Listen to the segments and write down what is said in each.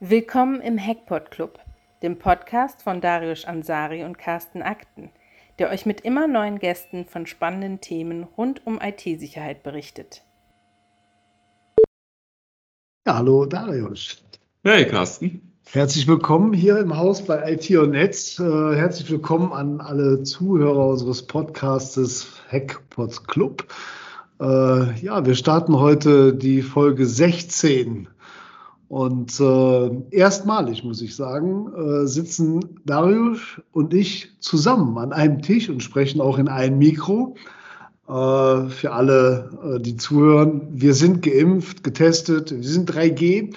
Willkommen im Hackpot Club, dem Podcast von Darius Ansari und Carsten Akten, der euch mit immer neuen Gästen von spannenden Themen rund um IT-Sicherheit berichtet. Ja, hallo Darius. Hey Carsten. Herzlich willkommen hier im Haus bei IT und Netz. Äh, herzlich willkommen an alle Zuhörer unseres Podcastes Hackpots Club. Äh, ja, wir starten heute die Folge 16. Und äh, erstmalig, muss ich sagen, äh, sitzen Darius und ich zusammen an einem Tisch und sprechen auch in ein Mikro. Äh, für alle, äh, die zuhören, wir sind geimpft, getestet, wir sind 3G.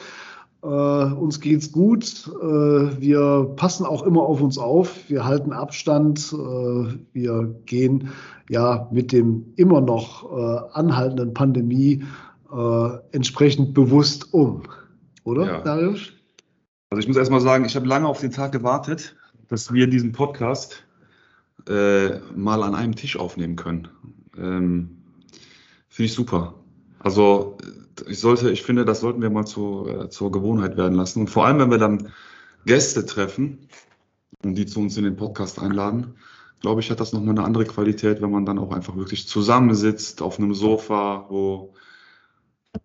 Äh, uns geht's gut. Äh, wir passen auch immer auf uns auf. Wir halten Abstand. Äh, wir gehen ja mit dem immer noch äh, anhaltenden Pandemie äh, entsprechend bewusst um. Oder, Ja. Darius? Also ich muss erst mal sagen, ich habe lange auf den Tag gewartet, dass wir diesen Podcast äh, mal an einem Tisch aufnehmen können. Ähm, Finde ich super. Also äh, ich sollte, ich finde, das sollten wir mal zu, äh, zur Gewohnheit werden lassen. Und vor allem, wenn wir dann Gäste treffen und die zu uns in den Podcast einladen, glaube ich, hat das nochmal eine andere Qualität, wenn man dann auch einfach wirklich zusammensitzt auf einem Sofa, wo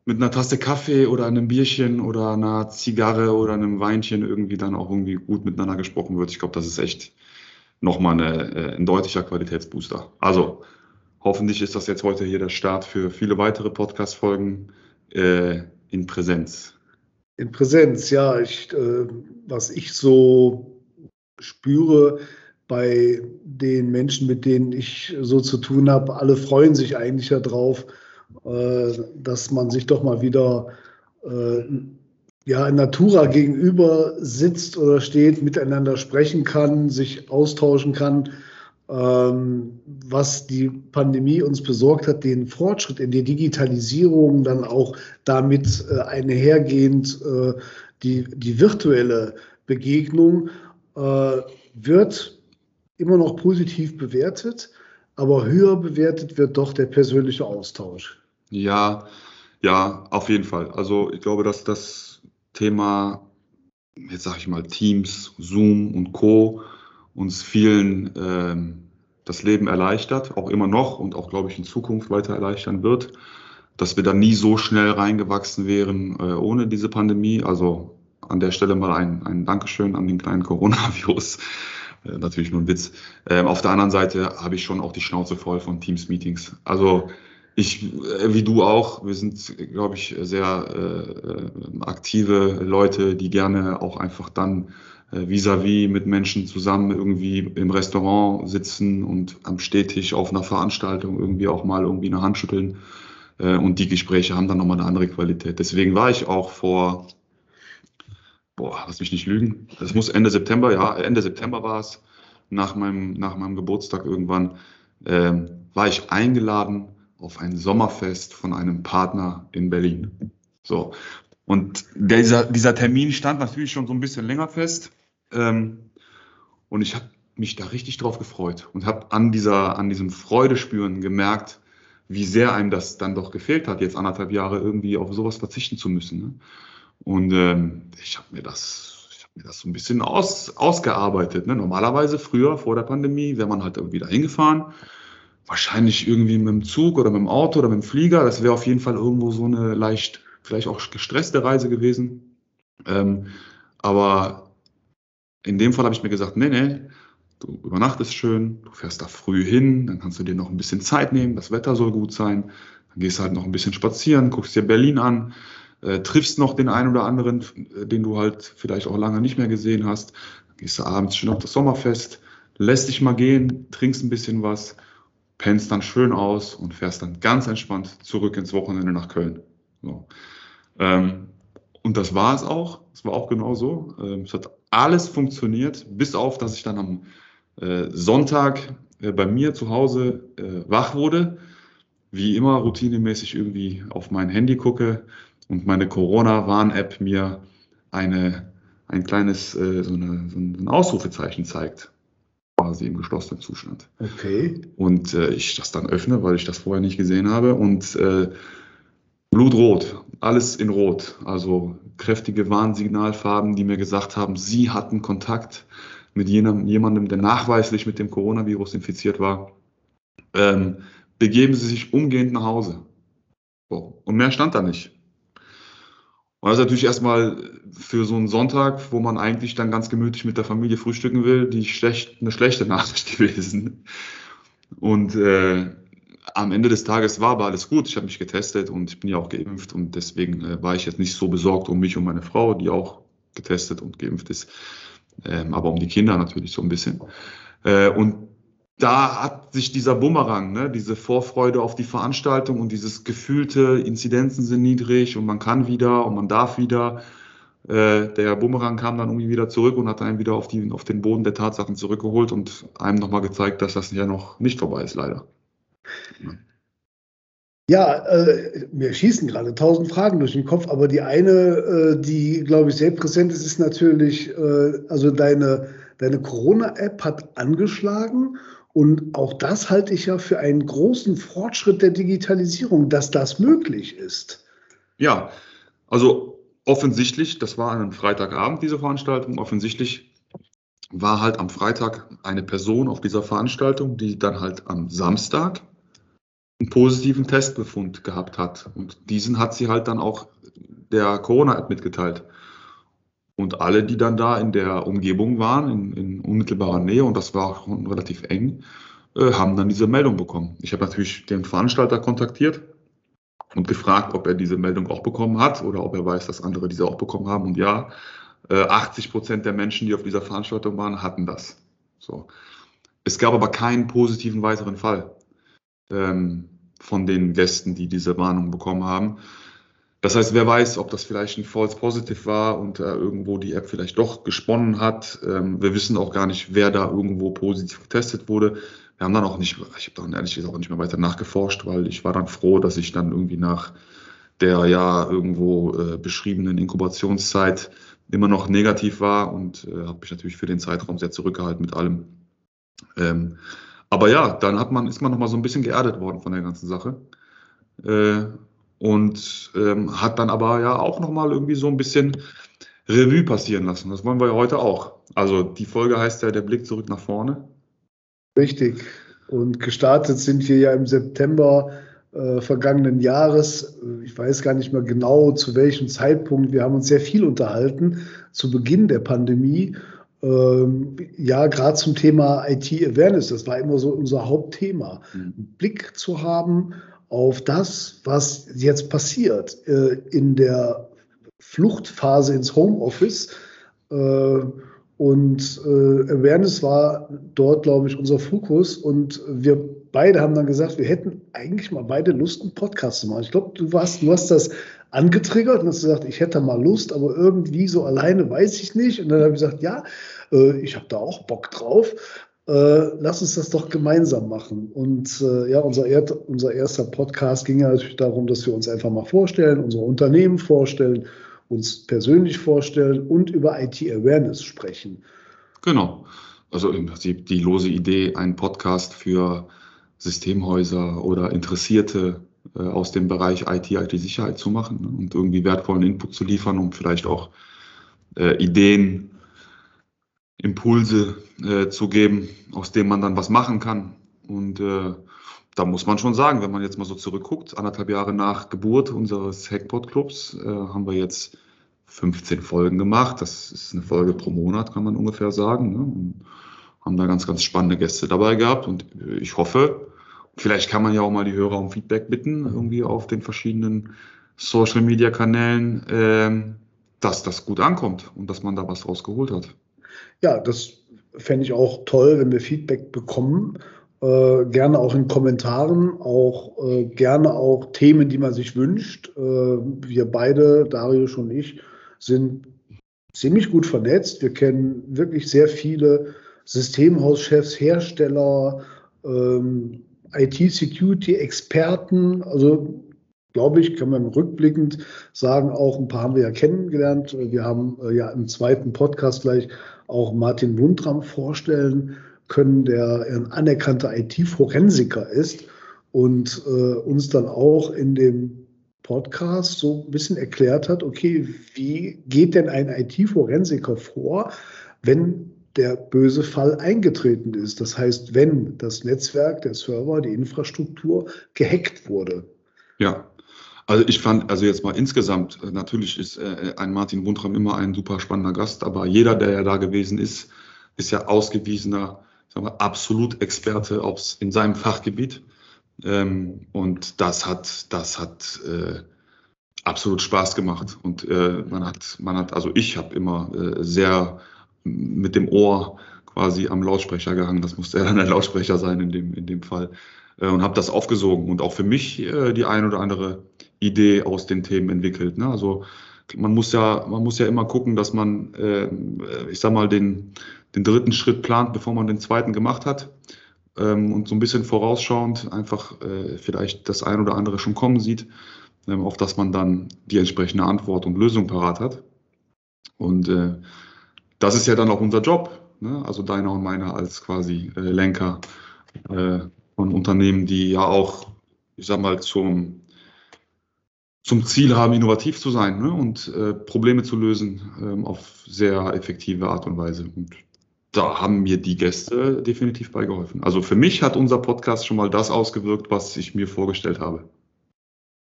mit einer Tasse Kaffee oder einem Bierchen oder einer Zigarre oder einem Weinchen irgendwie dann auch irgendwie gut miteinander gesprochen wird. Ich glaube, das ist echt nochmal eine, äh, ein deutlicher Qualitätsbooster. Also hoffentlich ist das jetzt heute hier der Start für viele weitere Podcast-Folgen äh, in Präsenz. In Präsenz, ja. Ich, äh, was ich so spüre bei den Menschen, mit denen ich so zu tun habe, alle freuen sich eigentlich darauf, dass man sich doch mal wieder äh, ja, in Natura gegenüber sitzt oder steht, miteinander sprechen kann, sich austauschen kann, ähm, was die Pandemie uns besorgt hat, den Fortschritt in der Digitalisierung, dann auch damit äh, einhergehend äh, die, die virtuelle Begegnung, äh, wird immer noch positiv bewertet, aber höher bewertet wird doch der persönliche Austausch. Ja, ja, auf jeden Fall. Also ich glaube, dass das Thema, jetzt sage ich mal, Teams, Zoom und Co. uns vielen ähm, das Leben erleichtert, auch immer noch und auch, glaube ich, in Zukunft weiter erleichtern wird, dass wir da nie so schnell reingewachsen wären äh, ohne diese Pandemie. Also an der Stelle mal ein, ein Dankeschön an den kleinen Coronavirus. Äh, natürlich nur ein Witz. Ähm, auf der anderen Seite habe ich schon auch die Schnauze voll von Teams-Meetings. Also ich, äh, wie du auch, wir sind, glaube ich, sehr äh, aktive Leute, die gerne auch einfach dann äh, vis-à-vis mit Menschen zusammen irgendwie im Restaurant sitzen und am Stehtisch auf einer Veranstaltung irgendwie auch mal irgendwie eine Hand schütteln. Äh, und die Gespräche haben dann nochmal eine andere Qualität. Deswegen war ich auch vor, boah, lass mich nicht lügen, das muss Ende September, ja, Ende September war es, nach meinem, nach meinem Geburtstag irgendwann, ähm, war ich eingeladen auf ein Sommerfest von einem Partner in Berlin. So. Und dieser, dieser Termin stand natürlich schon so ein bisschen länger fest. Ähm, und ich habe mich da richtig drauf gefreut und habe an, an diesem Freudespüren gemerkt, wie sehr einem das dann doch gefehlt hat, jetzt anderthalb Jahre irgendwie auf sowas verzichten zu müssen. Ne? Und ähm, ich habe mir das, das so ein bisschen aus, ausgearbeitet. Ne? Normalerweise früher vor der Pandemie wäre man halt irgendwie da hingefahren, wahrscheinlich irgendwie mit dem Zug oder mit dem Auto oder mit dem Flieger. Das wäre auf jeden Fall irgendwo so eine leicht, vielleicht auch gestresste Reise gewesen. Ähm, aber in dem Fall habe ich mir gesagt, nee, nee, du übernachtest schön, du fährst da früh hin, dann kannst du dir noch ein bisschen Zeit nehmen, das Wetter soll gut sein, dann gehst du halt noch ein bisschen spazieren, guckst dir Berlin an, äh, triffst noch den einen oder anderen, äh, den du halt vielleicht auch lange nicht mehr gesehen hast, dann gehst du abends schön auf das Sommerfest, lässt dich mal gehen, trinkst ein bisschen was, pennst dann schön aus und fährst dann ganz entspannt zurück ins Wochenende nach Köln. So. Ähm, und das war es auch. Es war auch genau so. Ähm, es hat alles funktioniert, bis auf, dass ich dann am äh, Sonntag äh, bei mir zu Hause äh, wach wurde. Wie immer routinemäßig irgendwie auf mein Handy gucke und meine Corona-Warn-App mir eine, ein kleines äh, so, eine, so ein Ausrufezeichen zeigt. Quasi im geschlossenen Zustand. Okay. Und äh, ich das dann öffne, weil ich das vorher nicht gesehen habe. Und äh, blutrot. alles in Rot. Also kräftige Warnsignalfarben, die mir gesagt haben, sie hatten Kontakt mit jenem, jemandem, der nachweislich mit dem Coronavirus infiziert war. Ähm, begeben Sie sich umgehend nach Hause. So. Und mehr stand da nicht. Und das ist natürlich erstmal für so einen Sonntag, wo man eigentlich dann ganz gemütlich mit der Familie frühstücken will, die schlecht, eine schlechte Nachricht gewesen. Und äh, am Ende des Tages war aber alles gut. Ich habe mich getestet und ich bin ja auch geimpft und deswegen äh, war ich jetzt nicht so besorgt um mich und meine Frau, die auch getestet und geimpft ist, ähm, aber um die Kinder natürlich so ein bisschen. Äh, und da hat sich dieser Bumerang, ne, diese Vorfreude auf die Veranstaltung und dieses gefühlte Inzidenzen sind niedrig und man kann wieder und man darf wieder. Äh, der Bumerang kam dann irgendwie wieder zurück und hat einen wieder auf, die, auf den Boden der Tatsachen zurückgeholt und einem nochmal gezeigt, dass das ja noch nicht vorbei ist, leider. Ja, äh, mir schießen gerade tausend Fragen durch den Kopf, aber die eine, äh, die, glaube ich, sehr präsent ist, ist natürlich, äh, also deine, deine Corona-App hat angeschlagen und auch das halte ich ja für einen großen Fortschritt der Digitalisierung, dass das möglich ist. Ja, also offensichtlich, das war an einem Freitagabend, diese Veranstaltung, offensichtlich war halt am Freitag eine Person auf dieser Veranstaltung, die dann halt am Samstag einen positiven Testbefund gehabt hat. Und diesen hat sie halt dann auch der Corona-App mitgeteilt. Und alle, die dann da in der Umgebung waren, in, in unmittelbarer Nähe, und das war auch relativ eng, äh, haben dann diese Meldung bekommen. Ich habe natürlich den Veranstalter kontaktiert und gefragt, ob er diese Meldung auch bekommen hat oder ob er weiß, dass andere diese auch bekommen haben. Und ja, äh, 80 Prozent der Menschen, die auf dieser Veranstaltung waren, hatten das. So. Es gab aber keinen positiven weiteren Fall ähm, von den Gästen, die diese Warnung bekommen haben. Das heißt, wer weiß, ob das vielleicht ein False Positive war und äh, irgendwo die App vielleicht doch gesponnen hat. Ähm, wir wissen auch gar nicht, wer da irgendwo positiv getestet wurde. Wir haben dann auch nicht, ich habe dann ehrlich gesagt auch nicht mehr weiter nachgeforscht, weil ich war dann froh, dass ich dann irgendwie nach der ja irgendwo äh, beschriebenen Inkubationszeit immer noch negativ war und äh, habe mich natürlich für den Zeitraum sehr zurückgehalten mit allem. Ähm, aber ja, dann hat man, ist man nochmal so ein bisschen geerdet worden von der ganzen Sache. Und ähm, hat dann aber ja auch nochmal irgendwie so ein bisschen Revue passieren lassen. Das wollen wir ja heute auch. Also die Folge heißt ja der Blick zurück nach vorne. Richtig. Und gestartet sind wir ja im September äh, vergangenen Jahres. Ich weiß gar nicht mehr genau, zu welchem Zeitpunkt. Wir haben uns sehr viel unterhalten zu Beginn der Pandemie. Ähm, ja, gerade zum Thema IT-Awareness. Das war immer so unser Hauptthema. Mhm. Blick zu haben auf das, was jetzt passiert äh, in der Fluchtphase ins Homeoffice. Äh, und äh, Awareness war dort, glaube ich, unser Fokus. Und wir beide haben dann gesagt, wir hätten eigentlich mal beide Lust, einen Podcast zu machen. Ich glaube, du, du hast das angetriggert und hast gesagt, ich hätte mal Lust, aber irgendwie so alleine weiß ich nicht. Und dann habe ich gesagt, ja, äh, ich habe da auch Bock drauf äh, lass uns das doch gemeinsam machen. Und äh, ja, unser, er unser erster Podcast ging ja natürlich darum, dass wir uns einfach mal vorstellen, unsere Unternehmen vorstellen, uns persönlich vorstellen und über IT-Awareness sprechen. Genau. Also im Prinzip die lose Idee, einen Podcast für Systemhäuser oder Interessierte äh, aus dem Bereich IT, IT-Sicherheit zu machen ne, und irgendwie wertvollen Input zu liefern, um vielleicht auch äh, Ideen Impulse äh, zu geben, aus denen man dann was machen kann. Und äh, da muss man schon sagen, wenn man jetzt mal so zurückguckt, anderthalb Jahre nach Geburt unseres Hackpot-Clubs äh, haben wir jetzt 15 Folgen gemacht. Das ist eine Folge pro Monat, kann man ungefähr sagen. Ne? Und haben da ganz, ganz spannende Gäste dabei gehabt. Und ich hoffe, vielleicht kann man ja auch mal die Hörer um Feedback bitten, irgendwie auf den verschiedenen Social-Media-Kanälen, äh, dass das gut ankommt und dass man da was draus geholt hat ja, das fände ich auch toll, wenn wir Feedback bekommen. Äh, gerne auch in Kommentaren, auch äh, gerne auch Themen, die man sich wünscht. Äh, wir beide, Darius und ich, sind ziemlich gut vernetzt. Wir kennen wirklich sehr viele Systemhauschefs, Hersteller, ähm, IT-Security-Experten. Also glaube ich, kann man rückblickend sagen, auch ein paar haben wir ja kennengelernt. Wir haben äh, ja im zweiten Podcast gleich auch Martin Wundram vorstellen können, der ein anerkannter IT-Forensiker ist und äh, uns dann auch in dem Podcast so ein bisschen erklärt hat, okay, wie geht denn ein IT-Forensiker vor, wenn der böse Fall eingetreten ist? Das heißt, wenn das Netzwerk, der Server, die Infrastruktur gehackt wurde. Ja, also ich fand, also jetzt mal insgesamt, äh, natürlich ist äh, ein Martin Wundram immer ein super spannender Gast, aber jeder, der ja da gewesen ist, ist ja ausgewiesener, sagen wir, absolut Experte aufs, in seinem Fachgebiet. Ähm, und das hat, das hat äh, absolut Spaß gemacht. Und man hat, man hat, also ich habe immer sehr mit dem Ohr quasi am Lautsprecher gehangen. Das musste ja dann der Lautsprecher sein in dem, in dem Fall. Und habe das aufgesogen und auch für mich die ein oder andere Idee aus den Themen entwickelt. Ne? Also man muss ja, man muss ja immer gucken, dass man, äh, ich sag mal, den, den dritten Schritt plant, bevor man den zweiten gemacht hat ähm, und so ein bisschen vorausschauend einfach äh, vielleicht das ein oder andere schon kommen sieht, ähm, auf das man dann die entsprechende Antwort und Lösung parat hat. Und äh, das ist ja dann auch unser Job, ne? also deiner und meiner als quasi äh, Lenker äh, von Unternehmen, die ja auch, ich sag mal, zum, zum Ziel haben, innovativ zu sein ne? und äh, Probleme zu lösen ähm, auf sehr effektive Art und Weise. Und da haben mir die Gäste definitiv beigeholfen. Also für mich hat unser Podcast schon mal das ausgewirkt, was ich mir vorgestellt habe.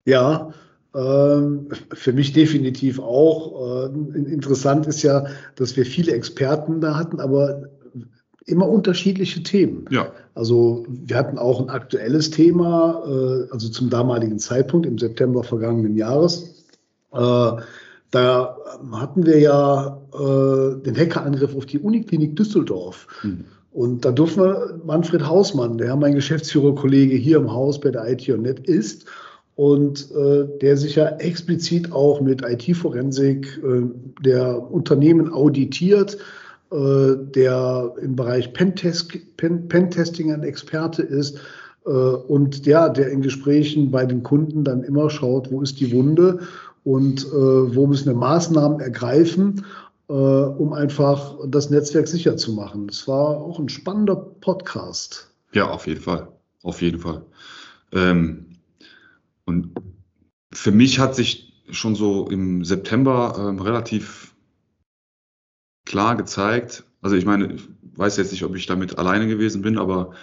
Ja, ähm, für mich definitiv auch. Äh, interessant ist ja, dass wir viele Experten da hatten, aber immer unterschiedliche Themen. Ja. Also wir hatten auch ein aktuelles Thema, äh, also zum damaligen Zeitpunkt im September vergangenen Jahres. Äh, da hatten wir ja äh, den Hackerangriff auf die Uniklinik Düsseldorf. Mhm. Und da durften wir Manfred Hausmann, der mein Geschäftsführerkollege hier im Haus bei der IT und Net ist und äh, der sich ja explizit auch mit IT-Forensik äh, der Unternehmen auditiert, der im Bereich Pentest, Pen, Pentesting ein Experte ist äh, und ja, der in Gesprächen bei den Kunden dann immer schaut, wo ist die Wunde und äh, wo müssen wir Maßnahmen ergreifen, äh, um einfach das Netzwerk sicher zu machen. Es war auch ein spannender Podcast. Ja, auf jeden Fall. Auf jeden Fall. Ähm, und für mich hat sich schon so im September ähm, relativ klar gezeigt, also ich meine, ich weiß jetzt nicht, ob ich damit alleine gewesen bin, aber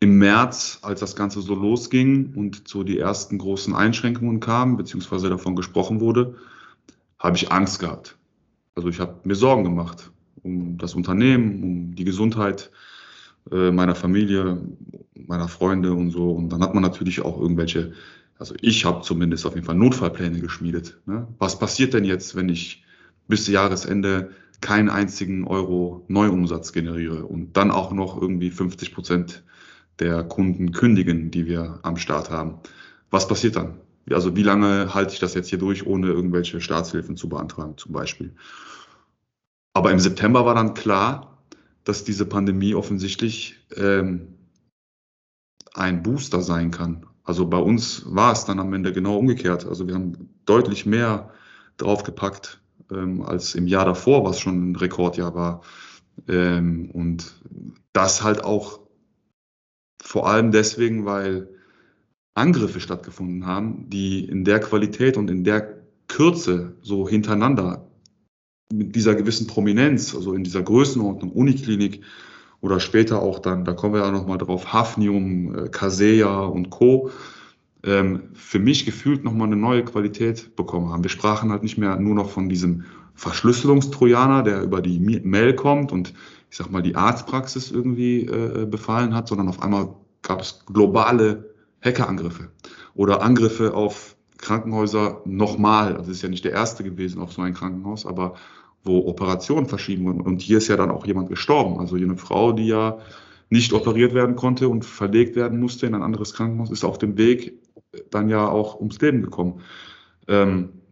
im März, als das Ganze so losging und so die ersten großen Einschränkungen kamen, beziehungsweise davon gesprochen wurde, habe ich Angst gehabt. Also ich habe mir Sorgen gemacht um das Unternehmen, um die Gesundheit äh, meiner Familie, meiner Freunde und so. Und dann hat man natürlich auch irgendwelche, also ich habe zumindest auf jeden Fall Notfallpläne geschmiedet. Ne? Was passiert denn jetzt, wenn ich bis Jahresende keinen einzigen Euro Neuumsatz generiere und dann auch noch irgendwie 50 Prozent der Kunden kündigen, die wir am Start haben. Was passiert dann? Also wie lange halte ich das jetzt hier durch, ohne irgendwelche Staatshilfen zu beantragen zum Beispiel? Aber im September war dann klar, dass diese Pandemie offensichtlich ähm, ein Booster sein kann. Also bei uns war es dann am Ende genau umgekehrt. Also wir haben deutlich mehr draufgepackt ähm, als im Jahr davor, was schon ein Rekordjahr war. Ähm, und das halt auch vor allem deswegen, weil Angriffe stattgefunden haben, die in der Qualität und in der Kürze so hintereinander mit dieser gewissen Prominenz, also in dieser Größenordnung, Uniklinik oder später auch dann, da kommen wir ja nochmal drauf, Hafnium, äh, Kaseya und Co., ähm, für mich gefühlt nochmal eine neue Qualität bekommen haben. Wir sprachen halt nicht mehr nur noch von diesem Verschlüsselungstrojaner, der über die Mail kommt und ich sag mal, die Arztpraxis irgendwie äh, befallen hat, sondern auf einmal gab es globale Hackerangriffe oder Angriffe auf Krankenhäuser nochmal. Also es ist ja nicht der erste gewesen auf so ein Krankenhaus, aber wo Operationen verschieben wurden. Und hier ist ja dann auch jemand gestorben. Also eine Frau, die ja nicht operiert werden konnte und verlegt werden musste in ein anderes Krankenhaus, ist auf dem Weg dann ja auch ums Leben gekommen. Ähm,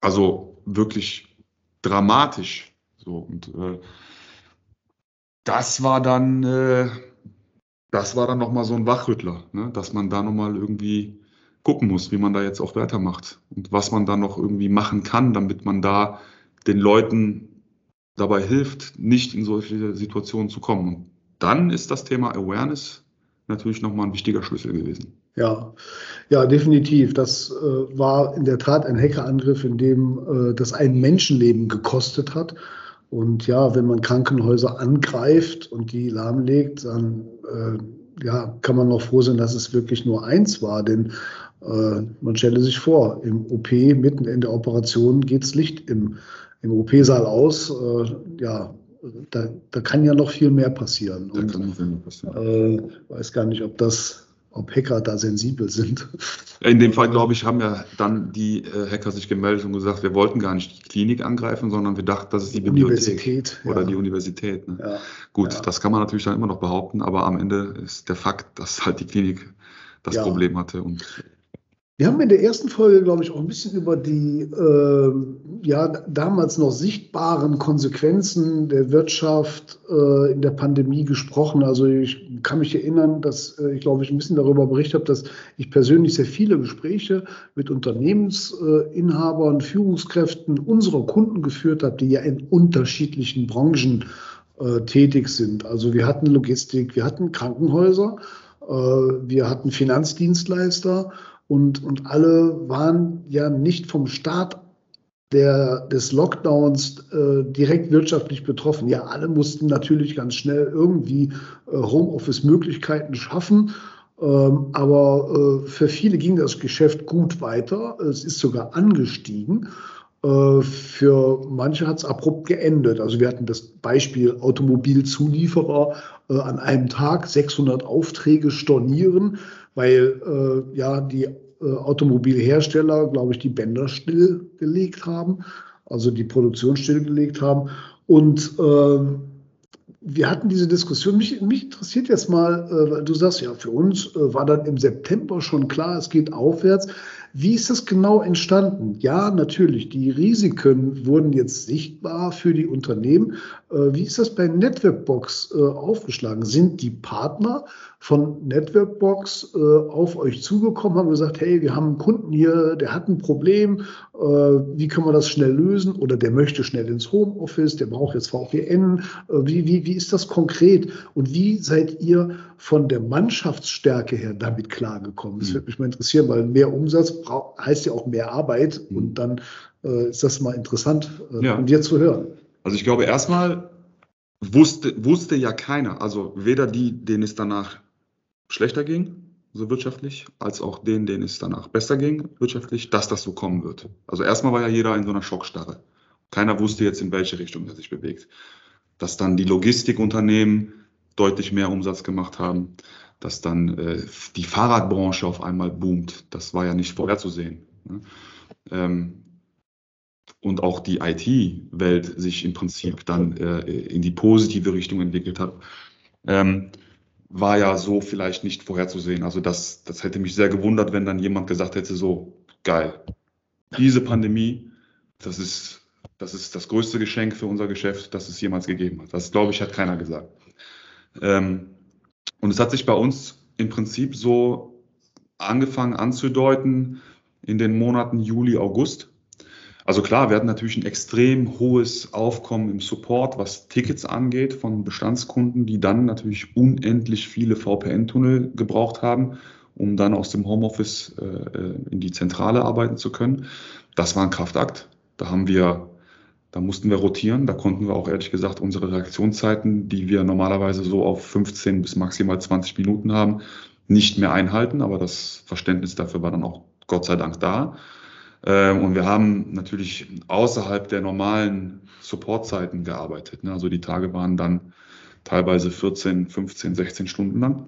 also wirklich dramatisch. So und äh, das war dann, äh, das war dann nochmal so ein Wachrüttler, ne? dass man da nochmal irgendwie gucken muss, wie man da jetzt auch weitermacht und was man da noch irgendwie machen kann, damit man da den Leuten dabei hilft, nicht in solche Situationen zu kommen. Und dann ist das Thema Awareness natürlich nochmal ein wichtiger Schlüssel gewesen. Ja, ja, definitiv. Das äh, war in der Tat ein Hackerangriff, in dem äh, das ein Menschenleben gekostet hat. Und ja, wenn man Krankenhäuser angreift und die lahmlegt, dann äh, ja, kann man noch froh sein, dass es wirklich nur eins war. Denn äh, man stelle sich vor, im OP, mitten in der Operation, geht das Licht im, im OP-Saal aus. Äh, ja, da, da kann ja noch viel mehr passieren. Da und, kann noch viel mehr passieren. Äh, weiß gar nicht, ob das ob Hacker da sensibel sind. In dem Fall, glaube ich, haben ja dann die äh, Hacker sich gemeldet und gesagt, wir wollten gar nicht die Klinik angreifen, sondern wir dachten, das ist die Bibliothek oder ja. die Universität. Ne? Ja. Gut, ja. das kann man natürlich dann immer noch behaupten, aber am Ende ist der Fakt, dass halt die Klinik das Problem hatte und wir haben in der ersten Folge, glaube ich, auch ein bisschen über die äh, ja, damals noch sichtbaren Konsequenzen der Wirtschaft äh, in der Pandemie gesprochen. Also ich kann mich erinnern, dass äh, ich, glaube ich, ein bisschen darüber berichtet habe, dass ich persönlich sehr viele Gespräche mit Unternehmensinhabern, Führungskräften unserer Kunden geführt habe, die ja in unterschiedlichen Branchen äh, tätig sind. Also wir hatten Logistik, wir hatten Krankenhäuser, äh, wir hatten Finanzdienstleister. Und, und alle waren ja nicht vom Start der, des Lockdowns äh, direkt wirtschaftlich betroffen. Ja, alle mussten natürlich ganz schnell irgendwie äh, Homeoffice-Möglichkeiten schaffen. Ähm, aber äh, für viele ging das Geschäft gut weiter. Es ist sogar angestiegen. Äh, für manche hat es abrupt geendet. Also wir hatten das Beispiel Automobilzulieferer äh, an einem Tag 600 Aufträge stornieren weil äh, ja die äh, Automobilhersteller, glaube ich, die Bänder stillgelegt haben, also die Produktion stillgelegt haben. Und äh, wir hatten diese Diskussion. Mich, mich interessiert jetzt mal, äh, weil du sagst, ja, für uns war dann im September schon klar, es geht aufwärts. Wie ist das genau entstanden? Ja, natürlich, die Risiken wurden jetzt sichtbar für die Unternehmen. Äh, wie ist das bei Networkbox äh, aufgeschlagen? Sind die Partner von Networkbox äh, auf euch zugekommen, haben gesagt, hey, wir haben einen Kunden hier, der hat ein Problem, wie können wir das schnell lösen? Oder der möchte schnell ins Homeoffice, der braucht jetzt VPN. Wie, wie, wie ist das konkret? Und wie seid ihr von der Mannschaftsstärke her damit klargekommen? Das hm. würde mich mal interessieren, weil mehr Umsatz heißt ja auch mehr Arbeit hm. und dann äh, ist das mal interessant äh, ja. von dir zu hören. Also ich glaube, erstmal wusste, wusste ja keiner, also weder die, denen es danach schlechter ging, so wirtschaftlich, als auch denen, denen es danach besser ging, wirtschaftlich, dass das so kommen wird. Also erstmal war ja jeder in so einer Schockstarre. Keiner wusste jetzt, in welche Richtung er sich bewegt. Dass dann die Logistikunternehmen deutlich mehr Umsatz gemacht haben, dass dann äh, die Fahrradbranche auf einmal boomt. Das war ja nicht vorherzusehen. Ne? Ähm, und auch die IT-Welt sich im Prinzip dann äh, in die positive Richtung entwickelt hat, ähm, war ja so vielleicht nicht vorherzusehen. Also das, das hätte mich sehr gewundert, wenn dann jemand gesagt hätte, so geil, diese Pandemie, das ist, das ist das größte Geschenk für unser Geschäft, das es jemals gegeben hat. Das, glaube ich, hat keiner gesagt. Ähm, und es hat sich bei uns im Prinzip so angefangen anzudeuten in den Monaten Juli, August. Also klar, wir hatten natürlich ein extrem hohes Aufkommen im Support, was Tickets angeht von Bestandskunden, die dann natürlich unendlich viele VPN-Tunnel gebraucht haben, um dann aus dem Homeoffice äh, äh, in die Zentrale arbeiten zu können. Das war ein Kraftakt. Da haben wir da mussten wir rotieren. Da konnten wir auch ehrlich gesagt unsere Reaktionszeiten, die wir normalerweise so auf 15 bis maximal 20 Minuten haben, nicht mehr einhalten. Aber das Verständnis dafür war dann auch Gott sei Dank da. Ähm, und wir haben natürlich außerhalb der normalen Supportzeiten gearbeitet. Ne? Also die Tage waren dann teilweise 14, 15, 16 Stunden lang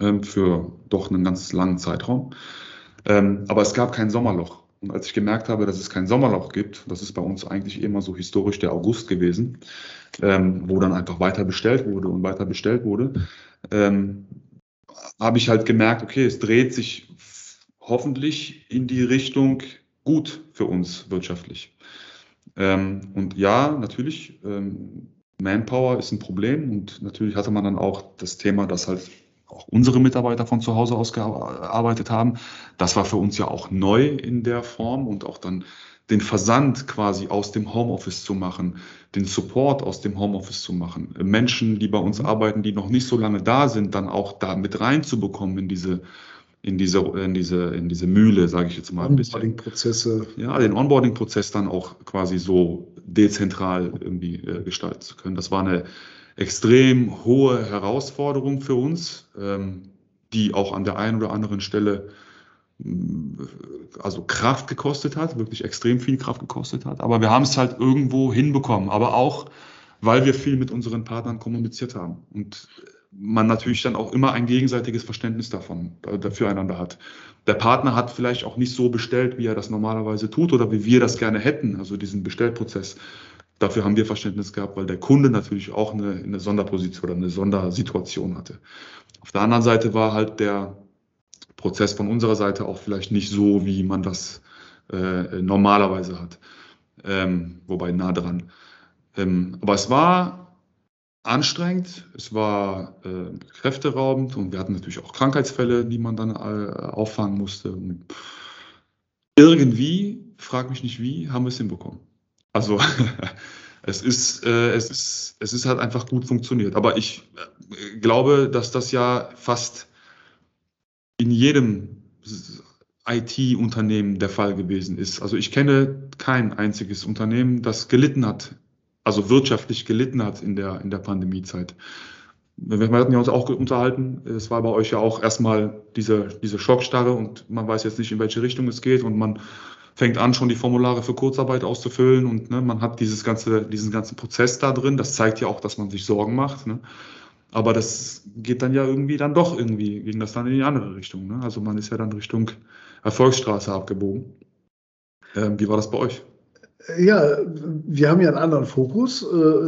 ähm, für doch einen ganz langen Zeitraum. Ähm, aber es gab kein Sommerloch. Und als ich gemerkt habe, dass es kein Sommerloch gibt, das ist bei uns eigentlich immer so historisch der August gewesen, wo dann einfach weiter bestellt wurde und weiter bestellt wurde, habe ich halt gemerkt, okay, es dreht sich hoffentlich in die Richtung gut für uns wirtschaftlich. Ähm, und ja, natürlich, ähm, Manpower ist ein Problem und natürlich hatte man dann auch das Thema, dass halt auch unsere Mitarbeiter von zu Hause aus gearbeitet haben. Das war für uns ja auch neu in der Form und auch dann den Versand quasi aus dem Homeoffice zu machen, den Support aus dem Homeoffice zu machen, Menschen, die bei uns arbeiten, die noch nicht so lange da sind, dann auch da mit reinzubekommen in diese in diese, in diese, in diese Mühle, sage ich jetzt mal ein bisschen. Onboarding-Prozesse. Ja, den Onboarding-Prozess dann auch quasi so dezentral irgendwie äh, gestalten zu können. Das war eine extrem hohe Herausforderung für uns, ähm, die auch an der einen oder anderen Stelle mm, also Kraft gekostet hat, wirklich extrem viel Kraft gekostet hat. Aber wir haben es halt irgendwo hinbekommen. Aber auch, weil wir viel mit unseren Partnern kommuniziert haben. Und man natürlich dann auch immer ein gegenseitiges Verständnis davon äh, füreinander hat. Der Partner hat vielleicht auch nicht so bestellt, wie er das normalerweise tut oder wie wir das gerne hätten, also diesen Bestellprozess. Dafür haben wir Verständnis gehabt, weil der Kunde natürlich auch eine, eine Sonderposition oder eine Sondersituation hatte. Auf der anderen Seite war halt der Prozess von unserer Seite auch vielleicht nicht so, wie man das äh, normalerweise hat. Ähm, wobei nah dran. Ähm, aber es war anstrengend, es war äh, kräfteraubend und wir hatten natürlich auch Krankheitsfälle, die man dann äh, auffangen musste. Und irgendwie, frag mich nicht wie, haben wir es hinbekommen. Also es ist, äh, es ist, es ist halt einfach gut funktioniert. Aber ich äh, glaube, dass das ja fast in jedem IT-Unternehmen der Fall gewesen ist. Also ich kenne kein einziges Unternehmen, das gelitten hat also wirtschaftlich gelitten hat in der, in der Pandemiezeit. Wir hatten ja uns auch unterhalten, es war bei euch ja auch erstmal diese, diese Schockstarre und man weiß jetzt nicht, in welche Richtung es geht und man fängt an, schon die Formulare für Kurzarbeit auszufüllen und ne, man hat dieses ganze, diesen ganzen Prozess da drin. Das zeigt ja auch, dass man sich Sorgen macht. Ne? Aber das geht dann ja irgendwie dann doch irgendwie, ging das dann in die andere Richtung. Ne? Also man ist ja dann Richtung Erfolgsstraße abgebogen. Ähm, wie war das bei euch? Ja, wir haben ja einen anderen Fokus. Äh,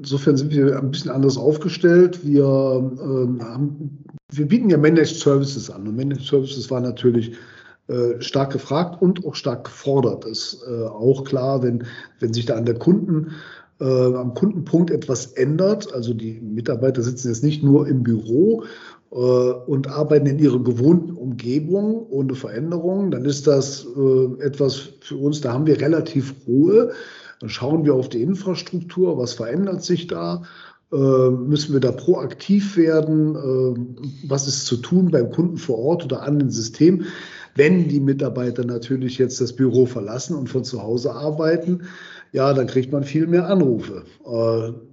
insofern sind wir ein bisschen anders aufgestellt. Wir, ähm, haben, wir bieten ja Managed Services an. Und Managed Services war natürlich äh, stark gefragt und auch stark gefordert. Ist äh, auch klar, wenn, wenn sich da an der Kunden, am Kundenpunkt etwas ändert. Also die Mitarbeiter sitzen jetzt nicht nur im Büro und arbeiten in ihrer gewohnten Umgebung ohne Veränderungen, dann ist das äh, etwas für uns, da haben wir relativ Ruhe. Dann schauen wir auf die Infrastruktur, was verändert sich da, äh, müssen wir da proaktiv werden, was ist zu tun beim Kunden vor Ort oder an dem System. Wenn die Mitarbeiter natürlich jetzt das Büro verlassen und von zu Hause arbeiten, ja, dann kriegt man viel mehr Anrufe.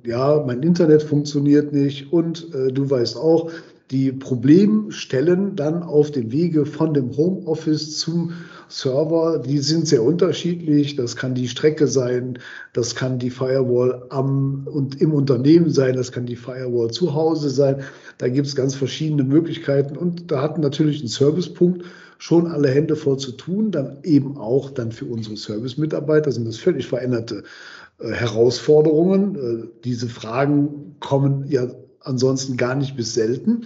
ja, mein Internet funktioniert nicht und du weißt auch, die Problemstellen dann auf dem Wege von dem Homeoffice zum Server, die sind sehr unterschiedlich. Das kann die Strecke sein, das kann die Firewall am und im Unternehmen sein, das kann die Firewall zu Hause sein. Da gibt es ganz verschiedene Möglichkeiten und da hat natürlich ein Servicepunkt schon alle Hände voll zu tun, dann eben auch dann für unsere Service-Mitarbeiter sind das völlig veränderte äh, Herausforderungen. Äh, diese Fragen kommen ja ansonsten gar nicht bis selten.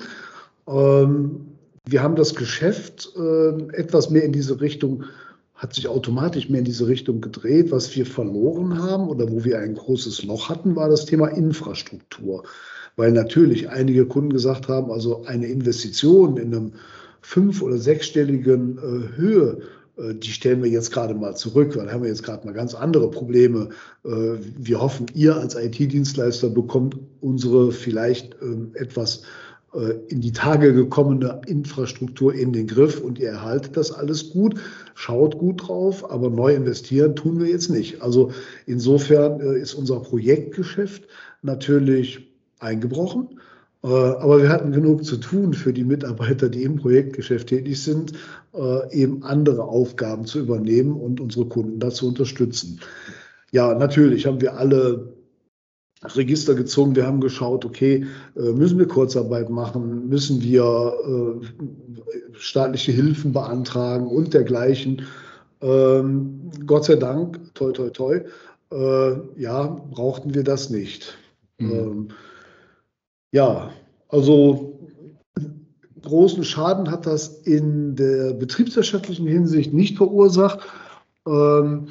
Ähm, wir haben das Geschäft äh, etwas mehr in diese Richtung, hat sich automatisch mehr in diese Richtung gedreht. Was wir verloren haben oder wo wir ein großes Loch hatten, war das Thema Infrastruktur. Weil natürlich einige Kunden gesagt haben, also eine Investition in einem fünf- oder sechsstelligen äh, Höhe die stellen wir jetzt gerade mal zurück, weil haben wir jetzt gerade mal ganz andere Probleme. Äh, wir hoffen, ihr als IT-Dienstleister bekommt unsere vielleicht ähm, etwas äh, in die Tage gekommene Infrastruktur in den Griff und ihr erhaltet das alles gut, schaut gut drauf, aber neu investieren tun wir jetzt nicht. Also insofern ist unser Projektgeschäft natürlich eingebrochen. Äh, aber wir hatten genug zu tun für die Mitarbeiter, die im Projektgeschäft tätig sind, äh, eben andere Aufgaben zu übernehmen und unsere Kunden dazu unterstützen. Ja, natürlich haben wir alle Register gezogen. Wir haben geschaut, okay, äh, müssen wir Kurzarbeit machen, müssen wir staatliche Hilfen beantragen und dergleichen. Ähm, Gott sei Dank, toi, toi, toi, ja, brauchten wir das nicht. Mhm. Ähm, ja, also großen Schaden hat das in der betriebswirtschaftlichen Hinsicht nicht verursacht. Ähm,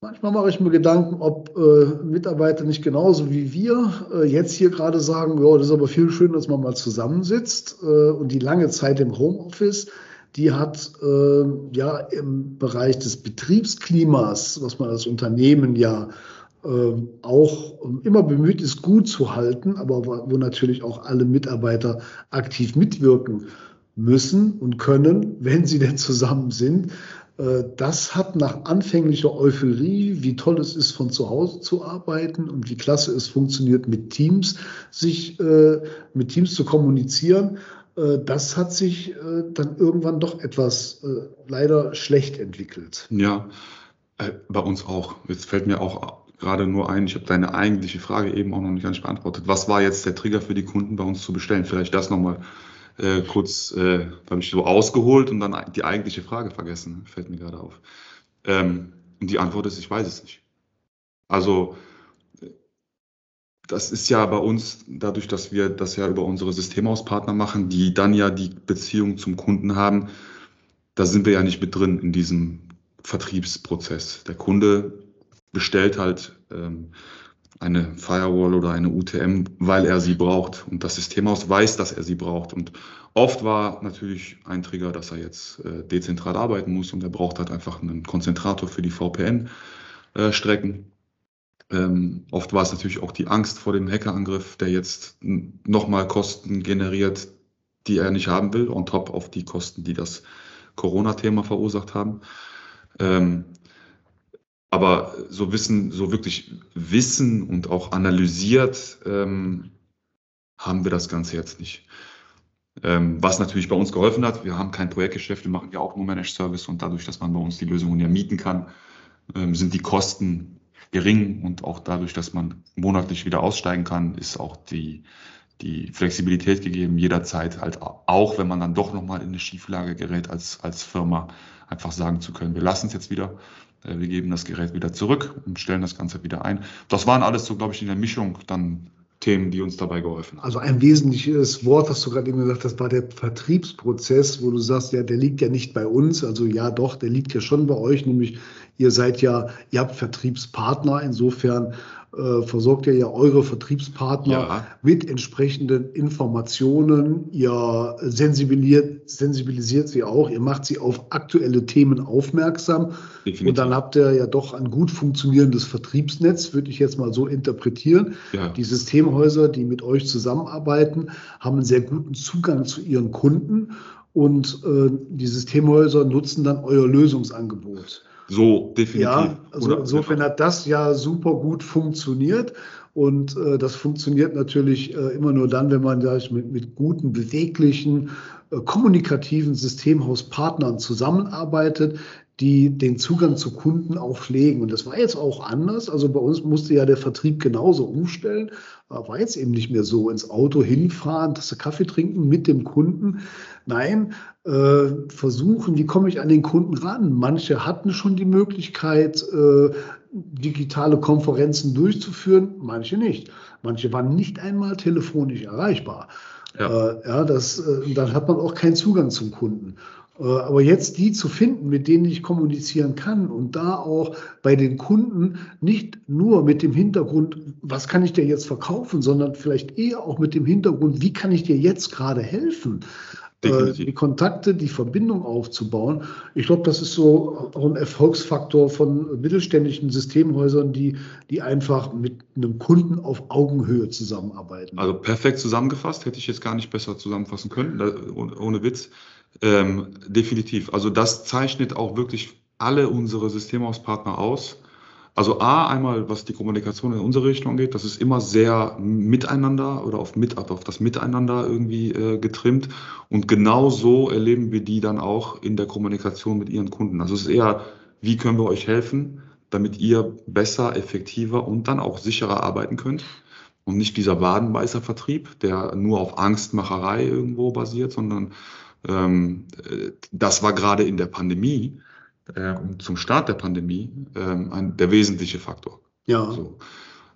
manchmal mache ich mir Gedanken, ob äh, Mitarbeiter nicht genauso wie wir äh, jetzt hier gerade sagen, ja, das ist aber viel schöner, dass man mal zusammensitzt. Äh, und die lange Zeit im Homeoffice, die hat äh, ja im Bereich des Betriebsklimas, was man als Unternehmen ja auch immer bemüht ist, gut zu halten, aber wo natürlich auch alle Mitarbeiter aktiv mitwirken müssen und können, wenn sie denn zusammen sind. Äh, das hat nach anfänglicher Euphorie, wie toll es ist, von zu Hause zu arbeiten und wie klasse es funktioniert, mit Teams sich, äh, mit Teams zu kommunizieren, äh, das hat sich dann irgendwann doch etwas leider schlecht entwickelt. Ja, bei uns auch. Jetzt fällt mir auch gerade nur ein, ich habe deine eigentliche Frage eben auch noch nicht ganz beantwortet. Was war jetzt der Trigger für die Kunden bei uns zu bestellen? Vielleicht das nochmal äh, kurz, äh, habe ich so ausgeholt und dann die eigentliche Frage vergessen, fällt mir gerade auf. Ähm, und die Antwort ist, ich weiß es nicht. Also das ist ja bei uns, dadurch, dass wir das ja über unsere Systemhauspartner machen, die dann ja die Beziehung zum Kunden haben, da sind wir ja nicht mit drin in diesem Vertriebsprozess. Der Kunde bestellt halt ähm, eine Firewall oder eine UTM, weil er sie braucht und das Systemhaus weiß, dass er sie braucht. Und oft war natürlich ein Trigger, dass er jetzt äh, dezentral arbeiten muss und er braucht halt einfach einen Konzentrator für die VPN-Strecken. Äh, ähm, oft war es natürlich auch die Angst vor dem Hackerangriff, der jetzt nochmal Kosten generiert, die er nicht haben will, on top auf die Kosten, die das Corona-Thema verursacht haben. Ähm, aber so wissen, so wirklich wissen und auch analysiert ähm, haben wir das Ganze jetzt nicht. Ähm, was natürlich bei uns geholfen hat, wir haben kein Projektgeschäft, wir machen ja auch nur Managed Service und dadurch, dass man bei uns die Lösungen ja mieten kann, ähm, sind die Kosten gering und auch dadurch, dass man monatlich wieder aussteigen kann, ist auch die, die Flexibilität gegeben, jederzeit halt auch, wenn man dann doch nochmal in eine Schieflage gerät als, als Firma, einfach sagen zu können, wir lassen es jetzt wieder wir geben das Gerät wieder zurück und stellen das Ganze wieder ein. Das waren alles so, glaube ich, in der Mischung dann Themen, die uns dabei geholfen haben. Also ein wesentliches Wort, was du gerade eben gesagt hast, war der Vertriebsprozess, wo du sagst, ja, der liegt ja nicht bei uns. Also ja, doch, der liegt ja schon bei euch, nämlich ihr seid ja, ihr habt Vertriebspartner. Insofern äh, versorgt ihr ja eure Vertriebspartner ja. mit entsprechenden Informationen. Ihr sensibilisiert, sensibilisiert sie auch, ihr macht sie auf aktuelle Themen aufmerksam. Definitiv. Und dann habt ihr ja doch ein gut funktionierendes Vertriebsnetz, würde ich jetzt mal so interpretieren. Ja. Die Systemhäuser, die mit euch zusammenarbeiten, haben einen sehr guten Zugang zu ihren Kunden und äh, die Systemhäuser nutzen dann euer Lösungsangebot. So, definitiv. Ja, also Oder, insofern hat das ja super gut funktioniert. Und äh, das funktioniert natürlich äh, immer nur dann, wenn man da mit, mit guten, beweglichen, äh, kommunikativen Systemhauspartnern zusammenarbeitet, die den Zugang zu Kunden auch pflegen. Und das war jetzt auch anders. Also bei uns musste ja der Vertrieb genauso umstellen. War jetzt eben nicht mehr so ins Auto hinfahren, Tasse Kaffee trinken mit dem Kunden. Nein, äh, versuchen, wie komme ich an den Kunden ran? Manche hatten schon die Möglichkeit, äh, digitale Konferenzen durchzuführen, manche nicht. Manche waren nicht einmal telefonisch erreichbar. Ja, äh, ja das, äh, dann hat man auch keinen Zugang zum Kunden. Äh, aber jetzt die zu finden, mit denen ich kommunizieren kann und da auch bei den Kunden nicht nur mit dem Hintergrund, was kann ich dir jetzt verkaufen, sondern vielleicht eher auch mit dem Hintergrund, wie kann ich dir jetzt gerade helfen? Äh, Definitiv. die Kontakte, die Verbindung aufzubauen. Ich glaube, das ist so auch ein Erfolgsfaktor von mittelständischen Systemhäusern, die, die einfach mit einem Kunden auf Augenhöhe zusammenarbeiten. Also perfekt zusammengefasst, hätte ich jetzt gar nicht besser zusammenfassen können, ohne Witz. Ähm, definitiv. Also das zeichnet auch wirklich alle unsere Systemhauspartner aus. Also A, einmal was die Kommunikation in unsere Richtung angeht, das ist immer sehr miteinander oder auf, mit, auf das Miteinander irgendwie äh, getrimmt. Und genau so erleben wir die dann auch in der Kommunikation mit ihren Kunden. Also es ist eher, wie können wir euch helfen, damit ihr besser, effektiver und dann auch sicherer arbeiten könnt. Und nicht dieser Wadenbeißer-Vertrieb, der nur auf Angstmacherei irgendwo basiert, sondern ähm, das war gerade in der Pandemie äh, zum Start der Pandemie ähm, ein, der wesentliche Faktor. Ja. So.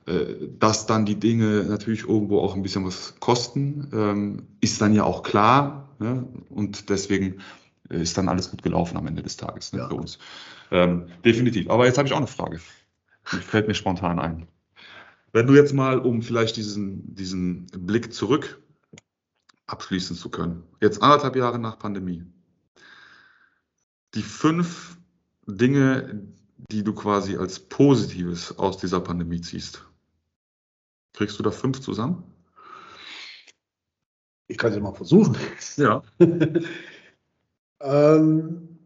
Äh, dass dann die Dinge natürlich irgendwo auch ein bisschen was kosten, ähm, ist dann ja auch klar. Ne? Und deswegen ist dann alles gut gelaufen am Ende des Tages ne, ja. für uns. Ähm, definitiv. Aber jetzt habe ich auch eine Frage. Die fällt mir spontan ein. Wenn du jetzt mal, um vielleicht diesen, diesen Blick zurück abschließen zu können. Jetzt anderthalb Jahre nach Pandemie. Die fünf Dinge, die du quasi als Positives aus dieser Pandemie ziehst. Kriegst du da fünf zusammen? Ich kann es ja mal versuchen. Ja. ähm,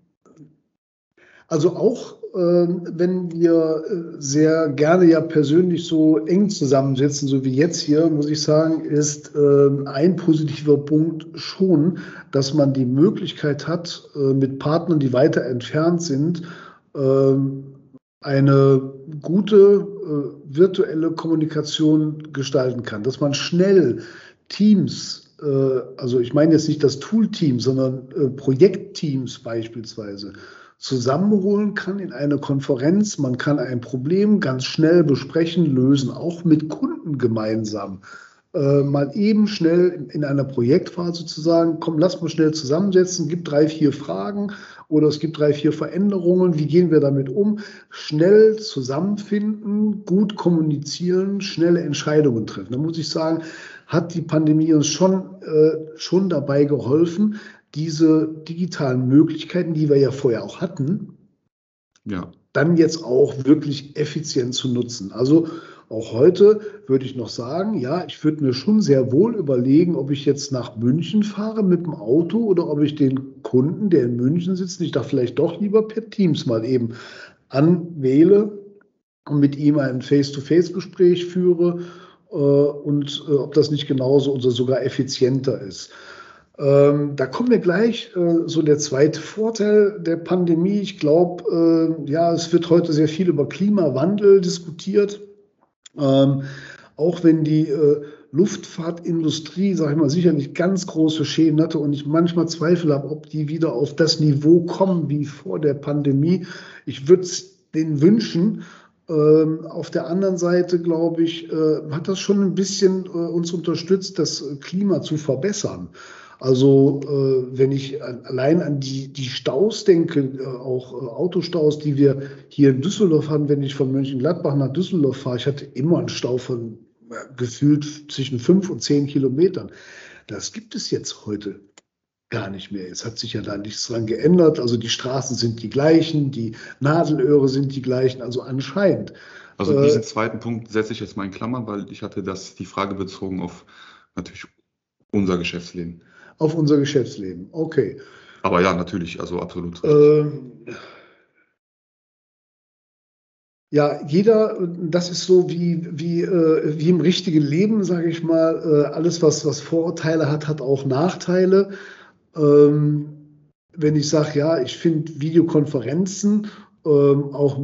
also auch wenn wir äh, sehr gerne ja persönlich so eng zusammensitzen, so wie jetzt hier, muss ich sagen, ist ähm, ein positiver Punkt schon, dass man die Möglichkeit hat, äh, mit Partnern, die weiter entfernt sind, ähm, eine gute äh, virtuelle Kommunikation gestalten kann, dass man schnell Teams also ich meine jetzt nicht das Tool-Team, sondern Projektteams beispielsweise zusammenholen kann in eine Konferenz. Man kann ein Problem ganz schnell besprechen, lösen, auch mit Kunden gemeinsam. Äh, mal eben schnell in einer Projektphase zu sagen, komm, lass mal schnell zusammensetzen, gibt drei, vier Fragen oder es gibt drei, vier Veränderungen, wie gehen wir damit um? Schnell zusammenfinden, gut kommunizieren, schnelle Entscheidungen treffen. Da muss ich sagen, hat die Pandemie uns schon, äh, schon dabei geholfen, diese digitalen Möglichkeiten, die wir ja vorher auch hatten, ja. dann jetzt auch wirklich effizient zu nutzen. Also auch heute würde ich noch sagen, ja, ich würde mir schon sehr wohl überlegen, ob ich jetzt nach München fahre mit dem Auto oder ob ich den Kunden, der in München sitzt, ich da vielleicht doch lieber per Teams mal eben anwähle und mit ihm ein Face-to-Face-Gespräch führe äh, und äh, ob das nicht genauso oder sogar effizienter ist. Ähm, da kommen wir gleich. Äh, so der zweite Vorteil der Pandemie. Ich glaube, äh, ja, es wird heute sehr viel über Klimawandel diskutiert. Ähm, auch wenn die äh, Luftfahrtindustrie, sage ich mal, sicherlich ganz große Schäden hatte und ich manchmal Zweifel habe, ob die wieder auf das Niveau kommen wie vor der Pandemie. Ich würde es denen wünschen. Ähm, auf der anderen Seite, glaube ich, äh, hat das schon ein bisschen äh, uns unterstützt, das Klima zu verbessern. Also äh, wenn ich allein an die, die Staus denke, äh, auch äh, Autostaus, die wir hier in Düsseldorf haben, wenn ich von Mönchengladbach nach Düsseldorf fahre, ich hatte immer einen Stau von äh, gefühlt zwischen fünf und zehn Kilometern. Das gibt es jetzt heute gar nicht mehr. Es hat sich ja da nichts dran geändert. Also die Straßen sind die gleichen, die Nadelöhre sind die gleichen, also anscheinend. Also äh, diesen zweiten Punkt setze ich jetzt mal in Klammern, weil ich hatte das die Frage bezogen auf natürlich unser Geschäftsleben auf unser Geschäftsleben. Okay. Aber ja, natürlich, also absolut. Ähm, ja, jeder, das ist so wie, wie, äh, wie im richtigen Leben, sage ich mal. Äh, alles, was, was Vorurteile hat, hat auch Nachteile. Ähm, wenn ich sage, ja, ich finde Videokonferenzen, ähm, auch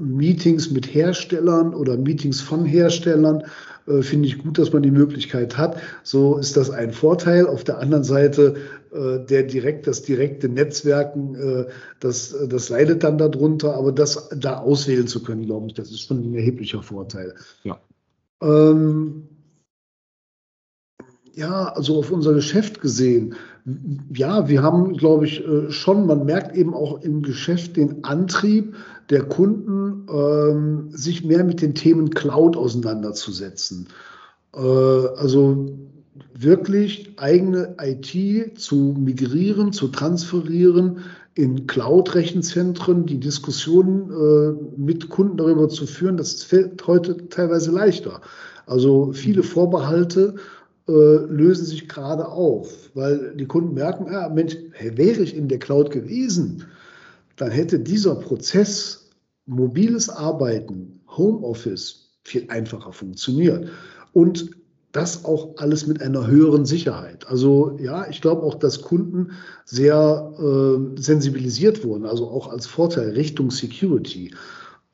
Meetings mit Herstellern oder Meetings von Herstellern äh, finde ich gut, dass man die Möglichkeit hat. So ist das ein Vorteil. Auf der anderen Seite äh, der direkt, das direkte Netzwerken, äh, das, das leidet dann darunter, aber das da auswählen zu können, glaube ich, das ist schon ein erheblicher Vorteil. Ja. Ähm, ja, also auf unser Geschäft gesehen, ja, wir haben, glaube ich, schon, man merkt eben auch im Geschäft den Antrieb, der Kunden, ähm, sich mehr mit den Themen Cloud auseinanderzusetzen. Äh, also wirklich eigene IT zu migrieren, zu transferieren in Cloud-Rechenzentren, die Diskussionen äh, mit Kunden darüber zu führen, das fällt heute teilweise leichter. Also viele Vorbehalte äh, lösen sich gerade auf, weil die Kunden merken, ah, Mensch, wäre ich in der Cloud gewesen, dann hätte dieser Prozess mobiles Arbeiten, Homeoffice viel einfacher funktioniert. Und das auch alles mit einer höheren Sicherheit. Also ja, ich glaube auch, dass Kunden sehr äh, sensibilisiert wurden, also auch als Vorteil Richtung Security.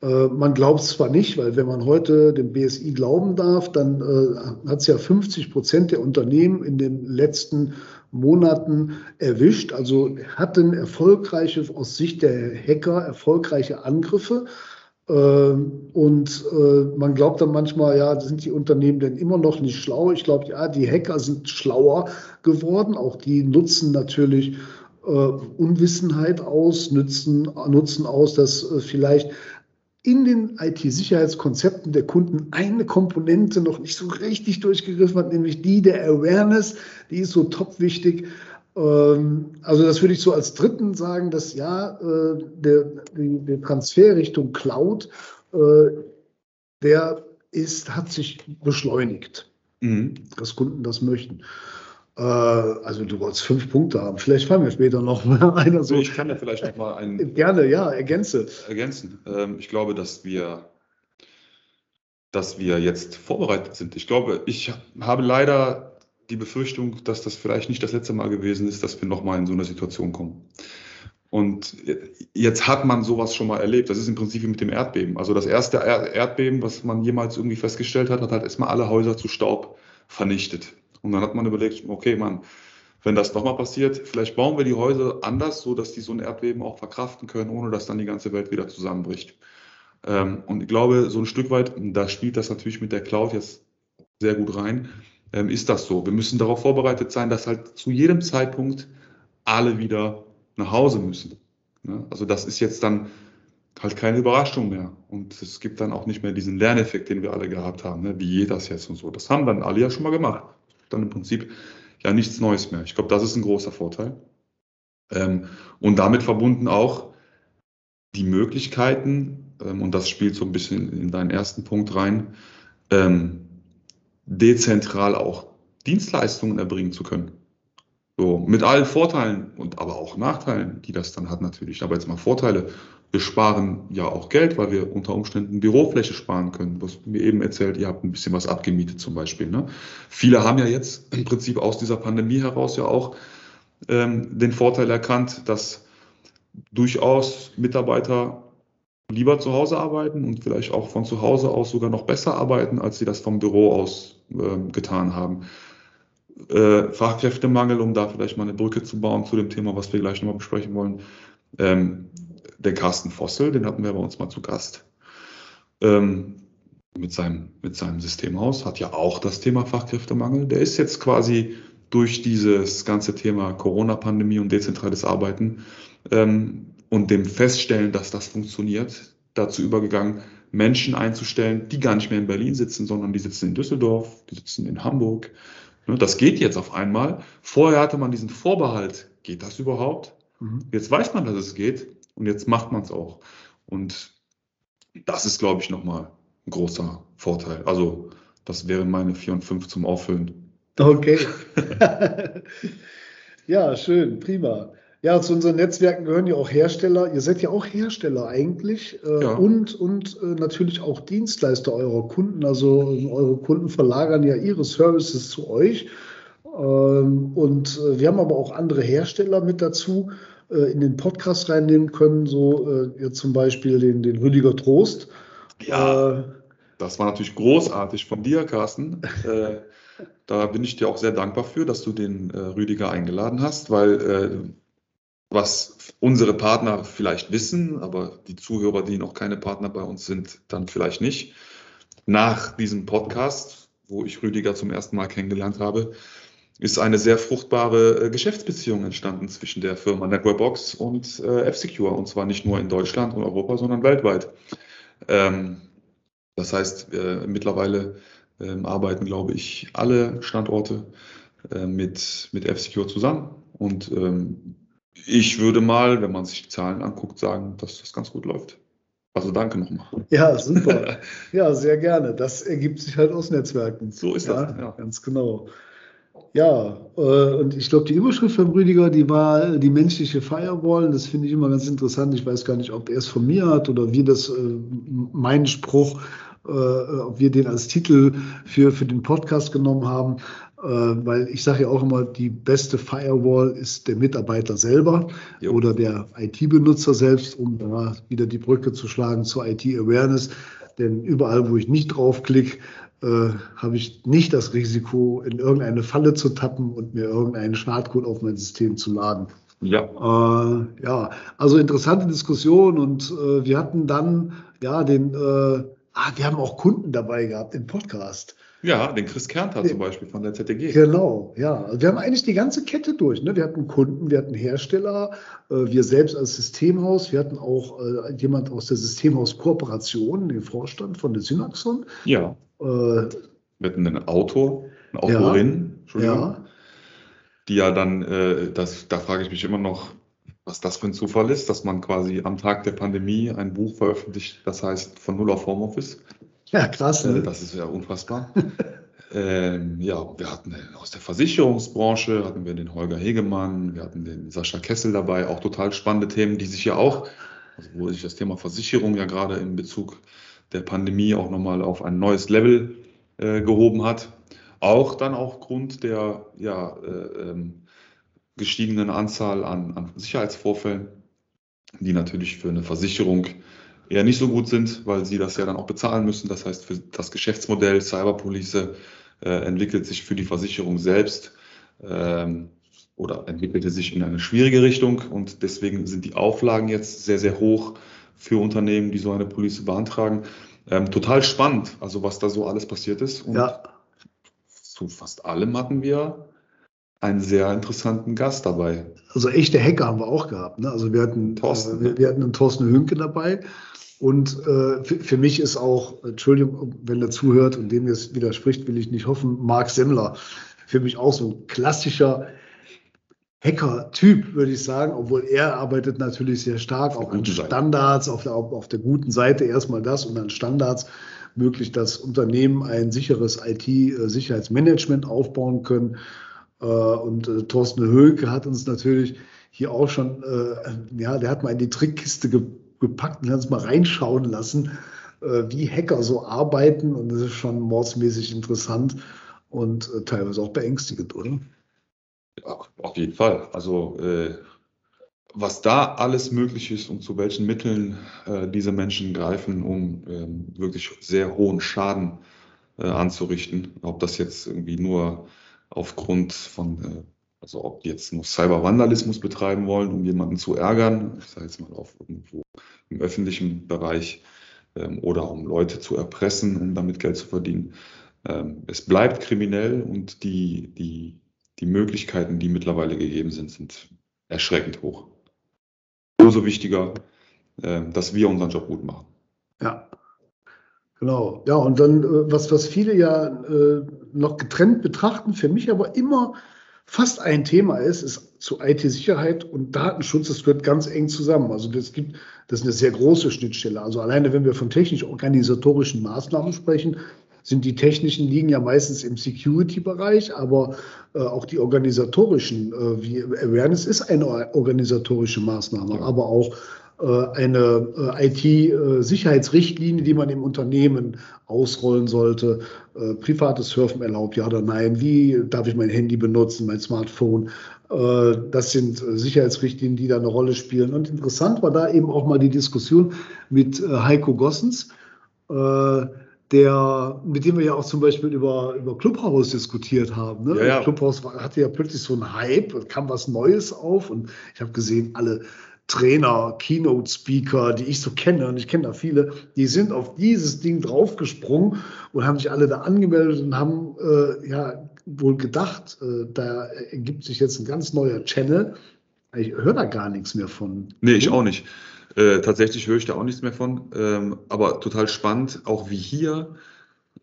Äh, man glaubt es zwar nicht, weil wenn man heute dem BSI glauben darf, dann äh, hat es ja 50 Prozent der Unternehmen in den letzten Monaten erwischt. Also hatten erfolgreiche, aus Sicht der Hacker, erfolgreiche Angriffe. Ähm, und äh, man glaubt dann manchmal, ja, sind die Unternehmen denn immer noch nicht schlau? Ich glaube, ja, die Hacker sind schlauer geworden. Auch die nutzen natürlich äh, Unwissenheit aus, nutzen, nutzen aus, dass äh, vielleicht in den IT-Sicherheitskonzepten der Kunden eine Komponente noch nicht so richtig durchgegriffen hat, nämlich die der Awareness. Die ist so top wichtig. Ähm, also das würde ich so als dritten sagen, dass ja, äh, der, der Transfer Richtung Cloud, äh, der ist, hat sich beschleunigt, mhm. dass Kunden das möchten. Äh, also du wolltest fünf Punkte haben. Vielleicht fallen mir später noch einer so. Ich kann ja vielleicht noch mal einen Gerne, ja, ergänze. ergänzen. Ähm, ich glaube, dass wir, dass wir jetzt vorbereitet sind. Ich glaube, ich habe leider die Befürchtung, dass das vielleicht nicht das letzte Mal gewesen ist, dass wir noch mal in so eine Situation kommen. Und jetzt hat man sowas schon mal erlebt. Das ist im Prinzip wie mit dem Erdbeben. Also das erste Er- Erdbeben, was man jemals irgendwie festgestellt hat, hat halt erstmal alle Häuser zu Staub vernichtet. Und dann hat man überlegt, okay, Mann, wenn das nochmal passiert, vielleicht bauen wir die Häuser anders, so dass die so ein Erdbeben auch verkraften können, ohne dass dann die ganze Welt wieder zusammenbricht. Ähm, und ich glaube, so ein Stück weit, da spielt das natürlich mit der Cloud jetzt sehr gut rein, ähm, ist das so. Wir müssen darauf vorbereitet sein, dass halt zu jedem Zeitpunkt alle wieder nach Hause müssen. Ne? Also das ist jetzt dann halt keine Überraschung mehr. Und es gibt dann auch nicht mehr diesen Lerneffekt, den wir alle gehabt haben, ne? wie geht das jetzt und so. Das haben dann alle ja schon mal gemacht. Dann im Prinzip ja nichts Neues mehr. Ich glaube, das ist ein großer Vorteil. Ähm, und damit verbunden auch die Möglichkeiten, ähm, und das spielt so ein bisschen in deinen ersten Punkt rein, ähm, dezentral auch Dienstleistungen erbringen zu können. So, mit allen Vorteilen und aber auch Nachteilen, die das dann hat natürlich. Aber jetzt mal Vorteile. Wir sparen ja auch Geld, weil wir unter Umständen Bürofläche sparen können. Was mir eben erzählt, ihr habt ein bisschen was abgemietet zum Beispiel. Ne? Viele haben ja jetzt im Prinzip aus dieser Pandemie heraus ja auch ähm, den Vorteil erkannt, dass durchaus Mitarbeiter lieber zu Hause arbeiten und vielleicht auch von zu Hause aus sogar noch besser arbeiten, als sie das vom Büro aus ähm, getan haben. Äh, Fachkräftemangel, um da vielleicht mal eine Brücke zu bauen zu dem Thema, was wir gleich nochmal besprechen wollen. Ähm, der Carsten Vossel, den hatten wir bei uns mal zu Gast, ähm, mit, seinem, mit seinem Systemhaus, hat ja auch das Thema Fachkräftemangel. Der ist jetzt quasi durch dieses ganze Thema Corona-Pandemie und dezentrales Arbeiten ähm, und dem Feststellen, dass das funktioniert, dazu übergegangen, Menschen einzustellen, die gar nicht mehr in Berlin sitzen, sondern die sitzen in Düsseldorf, die sitzen in Hamburg. Ne, Das geht jetzt auf einmal. Vorher hatte man diesen Vorbehalt, geht das überhaupt? Mhm. Jetzt weiß man, dass es geht und jetzt macht man es auch. Und das ist, glaube ich, nochmal ein großer Vorteil. Also das wären meine 4 und 5 zum Auffüllen. Okay. ja, schön, prima. Ja, zu unseren Netzwerken gehören ja auch Hersteller. Ihr seid ja auch Hersteller eigentlich äh, Ja. und, und äh, natürlich auch Dienstleister eurer Kunden. Also eure Kunden verlagern ja ihre Services zu euch. Ähm, und äh, wir haben aber auch andere Hersteller mit dazu äh, in den Podcast reinnehmen können. So äh, zum Beispiel den, den Rüdiger Trost. Äh, Das war natürlich großartig von dir, Carsten. Äh, da bin ich dir auch sehr dankbar für, dass du den äh, Rüdiger eingeladen hast, weil was unsere Partner vielleicht wissen, aber die Zuhörer, die noch keine Partner bei uns sind, dann vielleicht nicht. Nach diesem Podcast, wo ich Rüdiger zum ersten Mal kennengelernt habe, ist eine sehr fruchtbare äh, Geschäftsbeziehung entstanden zwischen der Firma Networkbox und äh, F-Secure. Und zwar nicht nur in Deutschland und Europa, sondern weltweit. Ähm, das heißt, äh, mittlerweile ähm, arbeiten, glaube ich, alle Standorte äh, mit, mit F-Secure zusammen. Und ähm, ich würde mal, wenn man sich die Zahlen anguckt, sagen, dass das ganz gut läuft. Also danke nochmal. ja, super. Ja, sehr gerne. Das ergibt sich halt aus Netzwerken. So ist ja, das, ja. Ganz genau. Ja, äh, und ich glaube, die Überschrift von Rüdiger, die war die menschliche Firewall. Das finde ich immer ganz interessant. Ich weiß gar nicht, ob er es von mir hat oder wie das, äh, mein Spruch, äh, ob wir den als Titel für, für den Podcast genommen haben. Weil ich sage ja auch immer, die beste Firewall ist der Mitarbeiter selber Jo. oder der IT-Benutzer selbst, um da wieder die Brücke zu schlagen zur IT-Awareness. Denn überall, wo ich nicht draufklicke, äh, habe ich nicht das Risiko, in irgendeine Falle zu tappen und mir irgendeinen Schadcode auf mein System zu laden. Ja, Äh, ja, also interessante Diskussion und äh, wir hatten dann ja den, äh, ah, wir haben auch Kunden dabei gehabt im Podcast. Ja den Chris Kernter zum Beispiel von der ZDG. Genau, ja. Also wir haben eigentlich die ganze Kette durch. Ne? Wir hatten Kunden, wir hatten Hersteller, äh, wir selbst als Systemhaus, wir hatten auch äh, jemand aus der Systemhaus-Kooperation, den Vorstand von der Synaxon. Ja, Äh, mit einem Autor, eine Autorin, Entschuldigung, ja, die ja dann, äh, das, da frage ich mich immer noch, was das für ein Zufall ist, dass man quasi am Tag der Pandemie ein Buch veröffentlicht, das heißt von Null auf Homeoffice. Ja, krass. Äh, Ne? Das ist ja unfassbar. Ähm, ja, wir hatten aus der Versicherungsbranche, hatten wir den Holger Hegemann, wir hatten den Sascha Kessel dabei, auch total spannende Themen, die sich ja auch, also wo sich das Thema Versicherung ja gerade in Bezug der Pandemie auch nochmal auf ein neues Level äh, gehoben hat. Auch dann aufgrund der ja, äh, ähm, gestiegenen Anzahl an, an Sicherheitsvorfällen, die natürlich für eine Versicherung eher nicht so gut sind, weil sie das ja dann auch bezahlen müssen. Das heißt, für das Geschäftsmodell Cyberpolice äh, entwickelt sich für die Versicherung selbst ähm, oder entwickelte sich in eine schwierige Richtung und deswegen sind die Auflagen jetzt sehr, sehr hoch für Unternehmen, die so eine Police beantragen. Ähm, total spannend, also was da so alles passiert ist. Und ja. zu fast allem hatten wir einen sehr interessanten Gast dabei. Also echte Hacker haben wir auch gehabt. Ne? Also wir hatten, Thorsten, äh, wir, wir, hatten einen Thorsten Hünke dabei. Und äh, für, für, mich ist auch, Entschuldigung, wenn er zuhört und dem jetzt widerspricht, will ich nicht hoffen, Marc Semmler. Für mich auch so ein klassischer Hacker-Typ, würde ich sagen, obwohl er arbeitet natürlich sehr stark auch an Standards, auf der, auf der guten Seite erstmal das und dann Standards, möglich, dass Unternehmen ein sicheres IT-Sicherheitsmanagement aufbauen können. Äh, und äh, Thorsten Höke hat uns natürlich hier auch schon, äh, ja, der hat mal in die Trickkiste gepackt und hat uns mal reinschauen lassen, wie Hacker so arbeiten. Und das ist schon mordsmäßig interessant und teilweise auch beängstigend, oder? Ja, auf jeden Fall. Also äh, was da alles möglich ist und zu welchen Mitteln äh, diese Menschen greifen, um ähm, wirklich sehr hohen Schaden äh, anzurichten, ob das jetzt irgendwie nur aufgrund von, äh, also ob die jetzt nur Cybervandalismus betreiben wollen, um jemanden zu ärgern, ich sage jetzt mal auf irgendwo im öffentlichen Bereich, ähm, oder um Leute zu erpressen, um damit Geld zu verdienen. Ähm, es bleibt kriminell und die, die, die Möglichkeiten, die mittlerweile gegeben sind, sind erschreckend hoch. Umso wichtiger, äh, dass wir unseren Job gut machen. Ja. Genau, ja, und dann, äh, was, was viele ja äh, noch getrennt betrachten, für mich aber immer fast ein Thema ist, ist zu IT-Sicherheit und Datenschutz, das gehört ganz eng zusammen. Also das gibt, das ist eine sehr große Schnittstelle. Also alleine, wenn wir von technisch-organisatorischen Maßnahmen sprechen, sind die technischen liegen ja meistens im Security-Bereich, aber äh, auch die organisatorischen, äh, wie Awareness ist eine organisatorische Maßnahme, ja. aber auch eine äh, IT-Sicherheitsrichtlinie, die man im Unternehmen ausrollen sollte. Äh, privates Surfen erlaubt, ja oder nein? Wie darf ich mein Handy benutzen, mein Smartphone? Das sind Sicherheitsrichtlinien, die da eine Rolle spielen. Und interessant war da eben auch mal die Diskussion mit Heiko Gossens, der, mit dem wir ja auch zum Beispiel über, über Clubhouse diskutiert haben. Ne? Ja, ja. Clubhouse hatte ja plötzlich so einen Hype, kam was Neues auf und ich habe gesehen, alle Trainer, Keynote-Speaker, die ich so kenne, und ich kenne da viele, die sind auf dieses Ding draufgesprungen und haben sich alle da angemeldet und haben äh, ja wohl gedacht, äh, da ergibt sich jetzt ein ganz neuer Channel. Ich höre da gar nichts mehr von. Nee, ich auch nicht. Äh, tatsächlich höre ich da auch nichts mehr von. Ähm, aber total spannend, auch wie hier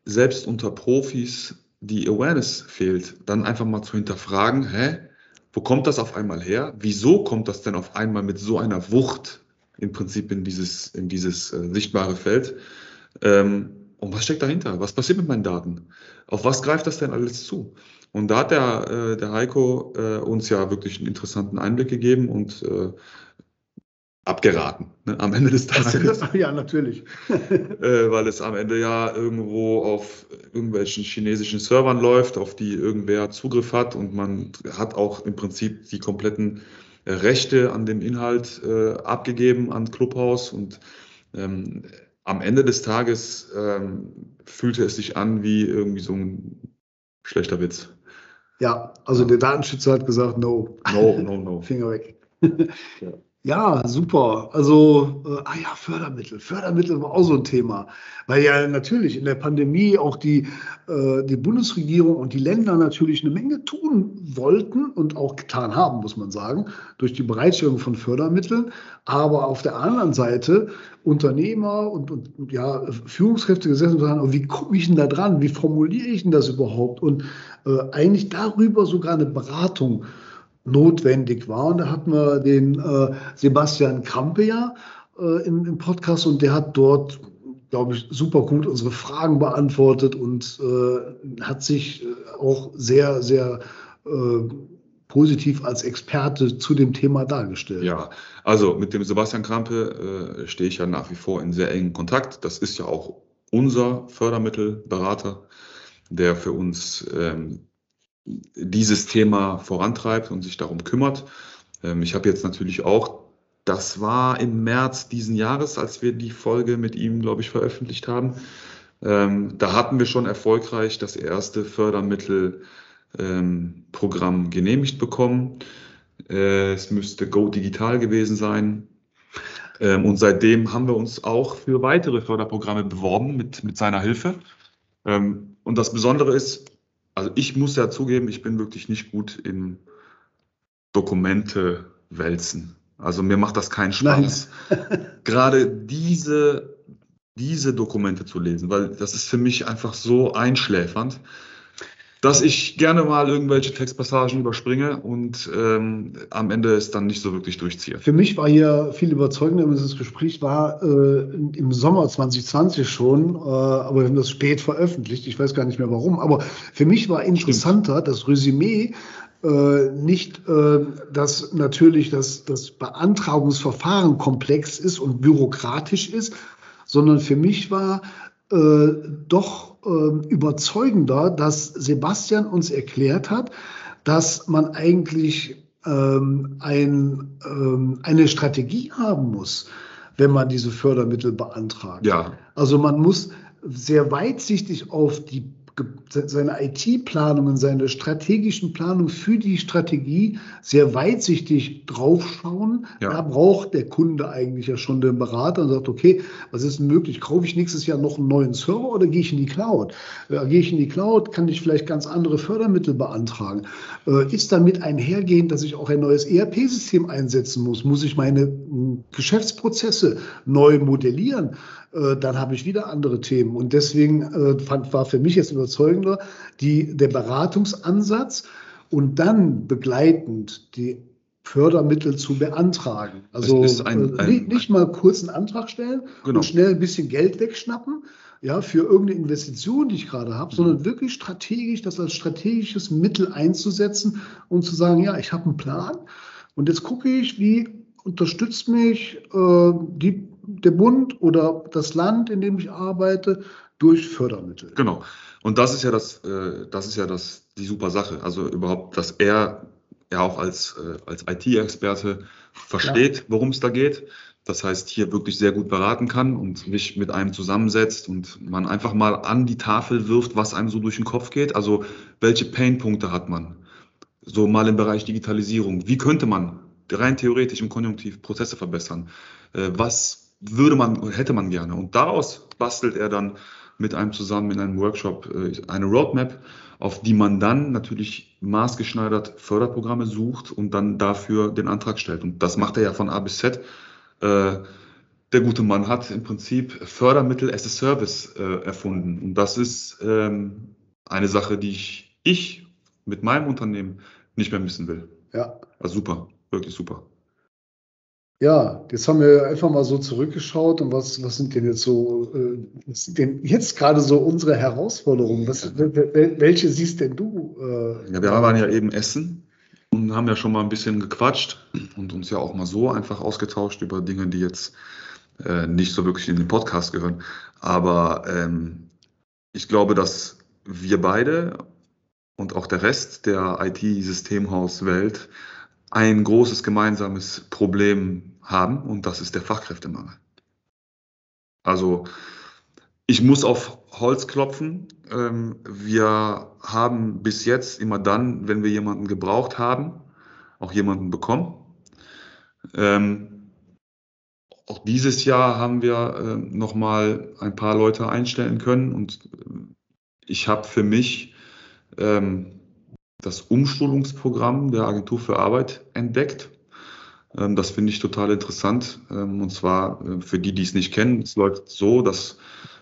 selbst unter Profis die Awareness fehlt, dann einfach mal zu hinterfragen, hä, wo kommt das auf einmal her? Wieso kommt das denn auf einmal mit so einer Wucht im Prinzip in dieses, in dieses äh, sichtbare Feld? Ähm, und was steckt dahinter? Was passiert mit meinen Daten? Auf was greift das denn alles zu? Und da hat der, äh, der Heiko äh, uns ja wirklich einen interessanten Einblick gegeben und äh, abgeraten ne, am Ende des Tages. Ja, natürlich. äh, weil es am Ende ja irgendwo auf irgendwelchen chinesischen Servern läuft, auf die irgendwer Zugriff hat und man hat auch im Prinzip die kompletten äh, Rechte an dem Inhalt äh, abgegeben an Clubhouse und ähm, am Ende des Tages ähm, fühlte es sich an wie irgendwie so ein schlechter Witz. Ja, also der Datenschützer hat gesagt, no. No, no, no. Finger weg. ja. Ja, super. Also, äh, ah ja, Fördermittel. Fördermittel war auch so ein Thema. Weil ja natürlich in der Pandemie auch die, äh, die Bundesregierung und die Länder natürlich eine Menge tun wollten und auch getan haben, muss man sagen, durch die Bereitstellung von Fördermitteln. Aber auf der anderen Seite Unternehmer und, und ja, Führungskräfte gesessen und sagen, wie komme ich denn da dran? Wie formuliere ich denn das überhaupt? Und äh, eigentlich darüber sogar eine Beratung notwendig war. Und da hatten wir den äh, Sebastian Krampe ja äh, im, im, Podcast und der hat dort glaube ich, super gut unsere Fragen beantwortet und äh, hat sich äh, auch sehr, sehr äh, positiv als Experte zu dem Thema dargestellt. Ja, also mit dem Sebastian Krampe äh, stehe ich ja nach wie vor in sehr engen Kontakt. Das ist ja auch unser Fördermittelberater, der für uns ähm, dieses Thema vorantreibt und sich darum kümmert. Ähm, ich habe jetzt natürlich auch, das war im März diesen Jahres, als wir die Folge mit ihm, glaube ich, veröffentlicht haben. Ähm, da hatten wir schon erfolgreich das erste Fördermittelprogramm ähm, genehmigt bekommen. Äh, es müsste Go Digital gewesen sein. Und seitdem haben wir uns auch für weitere Förderprogramme beworben mit, mit seiner Hilfe. Und das Besondere ist, also ich muss ja zugeben, ich bin wirklich nicht gut im Dokumente wälzen. Also mir macht das keinen Spaß. Gerade diese, diese Dokumente zu lesen, weil das ist für mich einfach so einschläfernd dass ich gerne mal irgendwelche Textpassagen überspringe und ähm, am Ende es dann nicht so wirklich durchziehe. Für mich war hier viel überzeugender, dieses Gespräch war äh, im Sommer 2020 schon, äh, aber wir haben das spät veröffentlicht. Ich weiß gar nicht mehr warum. Aber für mich war interessanter Stimmt. das Resümee äh, nicht, äh, dass natürlich das, das Beantragungsverfahren komplex ist und bürokratisch ist, sondern für mich war äh, doch äh, überzeugender, dass Sebastian uns erklärt hat, dass man eigentlich ähm, ein, ähm, eine Strategie haben muss, wenn man diese Fördermittel beantragt. Ja. Also man muss sehr weitsichtig auf die seine IT-Planungen, seine strategischen Planungen für die Strategie sehr weitsichtig draufschauen. Ja. Da braucht der Kunde eigentlich ja schon den Berater und sagt, okay, was ist denn möglich? Kaufe ich nächstes Jahr noch einen neuen Server oder gehe ich in die Cloud? Äh, gehe ich in die Cloud, kann ich vielleicht ganz andere Fördermittel beantragen. Äh, ist damit einhergehend, dass ich auch ein neues ERP-System einsetzen muss? Muss ich meine hm, Geschäftsprozesse neu modellieren? Äh, dann habe ich wieder andere Themen. Und deswegen äh, fand, war für mich jetzt überzeugender die, der Beratungsansatz und dann begleitend die Fördermittel zu beantragen. Also ein, äh, ein, nicht, nicht, mal kurz einen Antrag stellen genau. und schnell ein bisschen Geld wegschnappen, ja, für irgendeine Investition, die ich gerade habe, mhm. sondern wirklich strategisch, das als strategisches Mittel einzusetzen und zu sagen, ja, ich habe einen Plan und jetzt gucke ich, wie unterstützt mich äh, die der Bund oder das Land, in dem ich arbeite, durch Fördermittel. Genau. Und das ist ja das, äh, das ist ja das, die super Sache. Also überhaupt, dass er ja auch als, äh, als IT-Experte versteht, ja. worum es da geht. Das heißt, hier wirklich sehr gut beraten kann und mich mit einem zusammensetzt und man einfach mal an die Tafel wirft, was einem so durch den Kopf geht. Also welche Painpunkte hat man? So mal im Bereich Digitalisierung. Wie könnte man rein theoretisch im Konjunktiv Prozesse verbessern? Äh, was würde man, hätte man gerne. Und daraus bastelt er dann mit einem zusammen in einem Workshop äh, eine Roadmap, auf die man dann natürlich maßgeschneidert Förderprogramme sucht und dann dafür den Antrag stellt. Und das macht er ja von A bis Z. Äh, der gute Mann hat im Prinzip Fördermittel as a Service äh, erfunden. Und das ist ähm, eine Sache, die ich, ich mit meinem Unternehmen nicht mehr missen will. Ja. Also super, wirklich super. Ja, jetzt haben wir einfach mal so zurückgeschaut und was, was sind denn jetzt so, äh, was sind denn jetzt gerade so unsere Herausforderungen? Was, welche siehst denn du? Äh, ja, wir waren ja eben essen und haben ja schon mal ein bisschen gequatscht und uns ja auch mal so einfach ausgetauscht über Dinge, die jetzt äh, nicht so wirklich in den Podcast gehören. Aber ähm, ich glaube, dass wir beide und auch der Rest der IT-Systemhauswelt ein großes gemeinsames Problem haben und das ist der Fachkräftemangel. Also ich muss auf Holz klopfen. Ähm, wir haben bis jetzt immer dann, wenn wir jemanden gebraucht haben, auch jemanden bekommen. Ähm, auch dieses Jahr haben wir ähm, noch mal ein paar Leute einstellen können und ich habe für mich das Umschulungsprogramm der Agentur für Arbeit entdeckt. Ähm, das finde ich total interessant. Ähm, und zwar äh, für die, die es nicht kennen, es läuft so, dass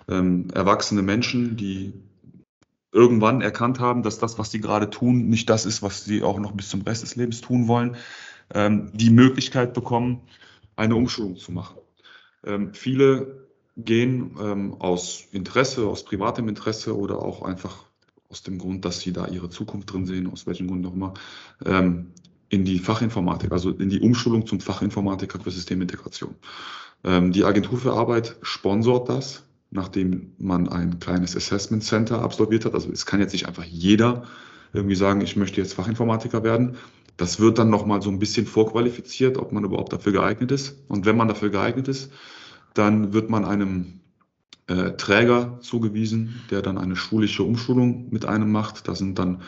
ähm, erwachsene Menschen, die irgendwann erkannt haben, dass das, was sie gerade tun, nicht das ist, was sie auch noch bis zum Rest des Lebens tun wollen, die Möglichkeit bekommen, eine Umschulung zu machen. Viele gehen aus Interesse, aus privatem Interesse oder auch einfach aus dem Grund, dass sie da ihre Zukunft drin sehen, aus welchem Grund immer, ähm, in die Fachinformatik, also in die Umschulung zum Fachinformatiker für Systemintegration. Ähm, die Agentur für Arbeit sponsort das, nachdem man ein kleines Assessment Center absolviert hat. Also es kann jetzt nicht einfach jeder irgendwie sagen, ich möchte jetzt Fachinformatiker werden. Das wird dann nochmal so ein bisschen vorqualifiziert, ob man überhaupt dafür geeignet ist. Und wenn man dafür geeignet ist, dann wird man einem äh, Träger zugewiesen, der dann eine schulische Umschulung mit einem macht. Das sind dann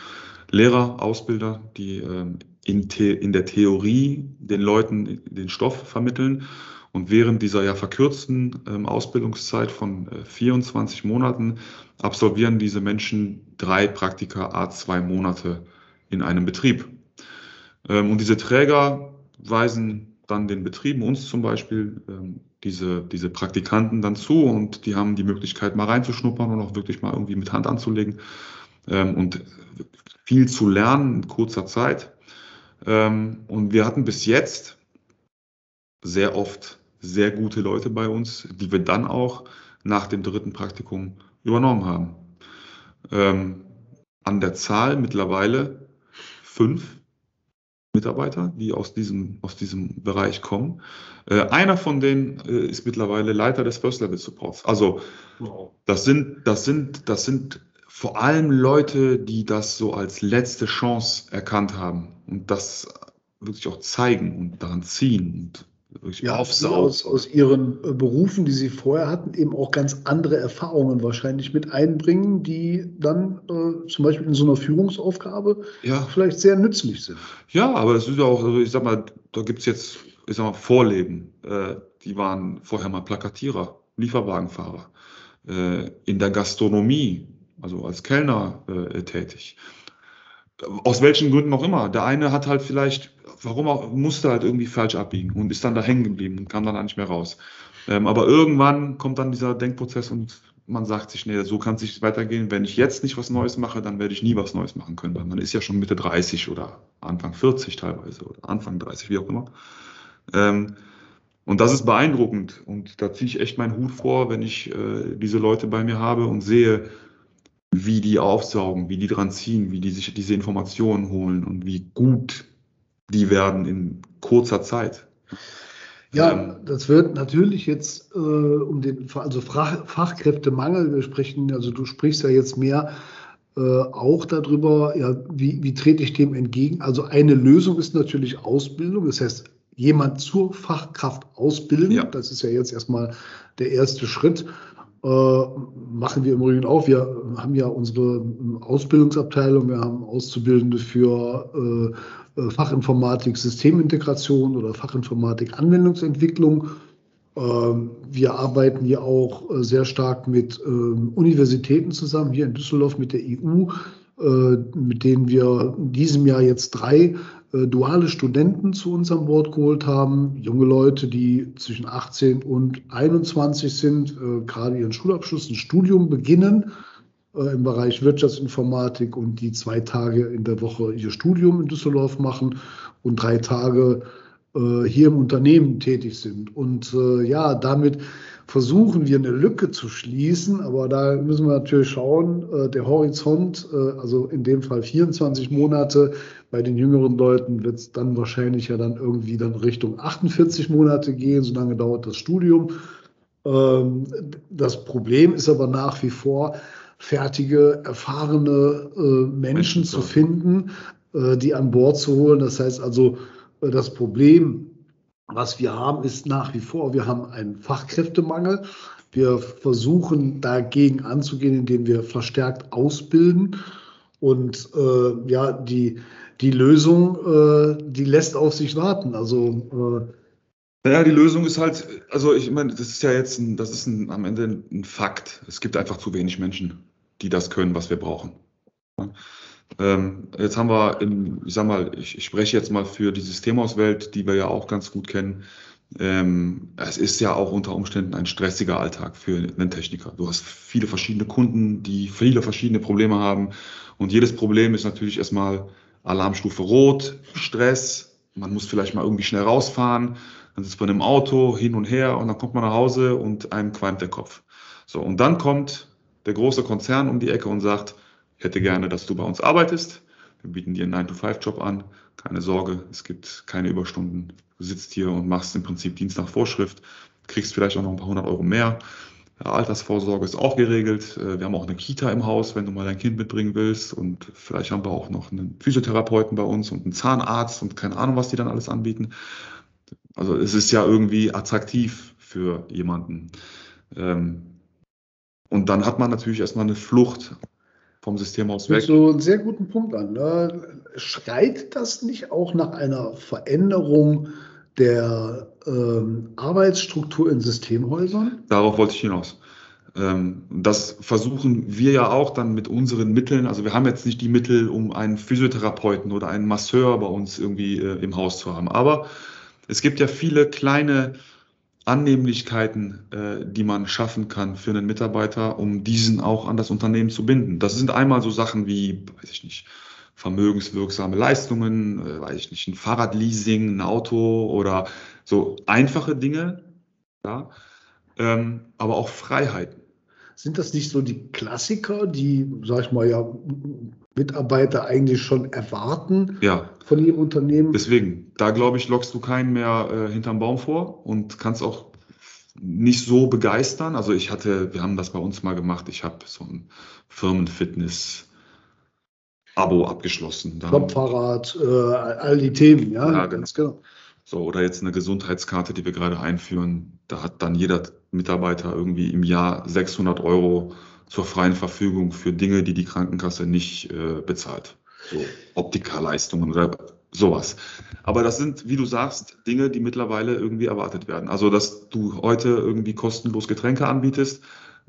Lehrer, Ausbilder, die äh, in, in der Theorie den Leuten den Stoff vermitteln. Und während dieser ja verkürzten ähm, Ausbildungszeit von äh, 24 Monaten absolvieren diese Menschen drei Praktika a zwei Monate in einem Betrieb. Ähm, und diese Träger weisen dann den Betrieben, uns zum Beispiel, ähm, diese, diese Praktikanten dann zu und die haben die Möglichkeit, mal reinzuschnuppern und auch wirklich mal irgendwie mit Hand anzulegen ähm, und viel zu lernen in kurzer Zeit. Ähm, und wir hatten bis jetzt sehr oft sehr gute Leute bei uns, die wir dann auch nach dem dritten Praktikum übernommen haben. Ähm, an der Zahl mittlerweile fünf Mitarbeiter, die aus diesem, aus diesem Bereich kommen. Äh, einer von denen äh, ist mittlerweile Leiter des First Level Supports. Also das sind, das sind, das sind vor allem Leute, die das so als letzte Chance erkannt haben und das wirklich auch zeigen und daran ziehen und wirklich ja, Aus, aus ihren äh, Berufen, die sie vorher hatten, eben auch ganz andere Erfahrungen wahrscheinlich mit einbringen, die dann äh, zum Beispiel in so einer Führungsaufgabe ja. vielleicht sehr nützlich sind. Ja, aber es ist ja auch, also ich sag mal, da gibt es jetzt, ich sag mal, Vorleben. Äh, die waren vorher mal Plakatierer, Lieferwagenfahrer, äh, in der Gastronomie, also als Kellner äh, tätig. Aus welchen Gründen auch immer. Der eine hat halt vielleicht warum auch, musste halt irgendwie falsch abbiegen und ist dann da hängen geblieben und kam dann nicht mehr raus. Ähm, aber irgendwann kommt dann dieser Denkprozess und man sagt sich, nee, so kann es nicht weitergehen. Wenn ich jetzt nicht was Neues mache, dann werde ich nie was Neues machen können. Weil man ist ja schon Mitte 30 oder Anfang 40 teilweise oder Anfang 30, wie auch immer. Ähm, und das ist beeindruckend. Und da ziehe ich echt meinen Hut vor, wenn ich äh, diese Leute bei mir habe und sehe, wie die aufsaugen, wie die dran ziehen, wie die sich diese Informationen holen und wie gut die werden in kurzer Zeit. Ja, ähm, das wird natürlich jetzt äh, um den also Fach, Fachkräftemangel, wir sprechen, also du sprichst ja jetzt mehr äh, auch darüber, ja, wie, wie trete ich dem entgegen? Also eine Lösung ist natürlich Ausbildung, das heißt, jemand zur Fachkraft ausbilden. Ja. Das ist ja jetzt erstmal der erste Schritt. Äh, machen wir im Übrigen auch. Wir haben ja unsere Ausbildungsabteilung, wir haben Auszubildende für äh, Fachinformatik Systemintegration oder Fachinformatik Anwendungsentwicklung. Ähm, wir arbeiten hier auch äh, sehr stark mit ähm, Universitäten zusammen, hier in Düsseldorf mit der EU, äh, mit denen wir in diesem Jahr jetzt drei duale Studenten zu uns an Bord geholt haben. Junge Leute, die zwischen 18 und 21 sind, gerade ihren Schulabschluss, ein Studium beginnen äh, im Bereich Wirtschaftsinformatik und die zwei Tage in der Woche ihr Studium in Düsseldorf machen und drei Tage äh, hier im Unternehmen tätig sind. Und äh, ja, damit versuchen wir eine Lücke zu schließen, aber da müssen wir natürlich schauen, äh, der Horizont, äh, also in dem Fall 24 Monate, bei den jüngeren Leuten wird es dann wahrscheinlich ja dann irgendwie dann Richtung 48 Monate gehen, so lange dauert das Studium. Ähm, das Problem ist aber nach wie vor, fertige, erfahrene äh, Menschen zu finden, äh, die an Bord zu holen. Das heißt also, äh, das Problem, was wir haben, ist nach wie vor, wir haben einen Fachkräftemangel. Wir versuchen dagegen anzugehen, indem wir verstärkt ausbilden. Und äh, ja, die, die Lösung, äh, die lässt auf sich warten. Also äh, naja, die Lösung ist halt, also ich meine, das ist ja jetzt ein, das ist ein, am Ende ein Fakt. Es gibt einfach zu wenig Menschen, die das können, was wir brauchen. Ähm, jetzt haben wir, in, ich sag mal, ich, ich, spreche jetzt mal für die Systemhauswelt, die wir ja auch ganz gut kennen. Ähm, es ist ja auch unter Umständen ein stressiger Alltag für einen Techniker. Du hast viele verschiedene Kunden, die viele verschiedene Probleme haben. Und jedes Problem ist natürlich erstmal Alarmstufe Rot, Stress. Man muss vielleicht mal irgendwie schnell rausfahren dann sitzt man im Auto hin und her und dann kommt man nach Hause und einem qualmt der Kopf. So, und dann kommt der große Konzern um die Ecke und sagt, ich hätte gerne, dass du bei uns arbeitest. Wir bieten dir einen 9-to-5-Job an. Keine Sorge, es gibt keine Überstunden. Du sitzt hier und machst im Prinzip Dienst nach Vorschrift, kriegst vielleicht auch noch ein paar hundert Euro mehr. Ja, Altersvorsorge ist auch geregelt. Äh, wir haben auch eine Kita im Haus, wenn du mal dein Kind mitbringen willst. Und vielleicht haben wir auch noch einen Physiotherapeuten bei uns und einen Zahnarzt und keine Ahnung, was die dann alles anbieten. Also es ist ja irgendwie attraktiv für jemanden. Ähm, und dann hat man natürlich erstmal eine Flucht vom System aus weg. So einen sehr guten Punkt an. Ne? Schreit das nicht auch nach einer Veränderung der ähm, Arbeitsstruktur in Systemhäusern? Darauf wollte ich hinaus. Ähm, das versuchen wir ja auch dann mit unseren Mitteln. Also wir haben jetzt nicht die Mittel, um einen Physiotherapeuten oder einen Masseur bei uns irgendwie äh, im Haus zu haben. Aber es gibt ja viele kleine Annehmlichkeiten, äh, die man schaffen kann für einen Mitarbeiter, um diesen auch an das Unternehmen zu binden. Das sind einmal so Sachen wie, weiß ich nicht, vermögenswirksame Leistungen, äh, weiß ich nicht, ein Fahrradleasing, ein Auto oder so einfache Dinge, ja, ähm, aber auch Freiheiten. Sind das nicht so die Klassiker, die, sag ich mal, ja, Mitarbeiter eigentlich schon erwarten ja. von ihrem Unternehmen? Deswegen, da glaube ich, lockst du keinen mehr äh, hinterm Baum vor und kannst auch nicht so begeistern. Also ich hatte, wir haben das bei uns mal gemacht, ich habe so ein Firmenfitness Abo abgeschlossen. Kopffahrrad, äh, all die Themen, ja, ja ganz genau. So, oder jetzt eine Gesundheitskarte, die wir gerade einführen. Da hat dann jeder Mitarbeiter irgendwie im Jahr 600 Euro zur freien Verfügung für Dinge, die die Krankenkasse nicht äh, bezahlt. So Optikerleistungen oder sowas. Aber das sind, wie du sagst, Dinge, die mittlerweile irgendwie erwartet werden. Also, dass du heute irgendwie kostenlos Getränke anbietest,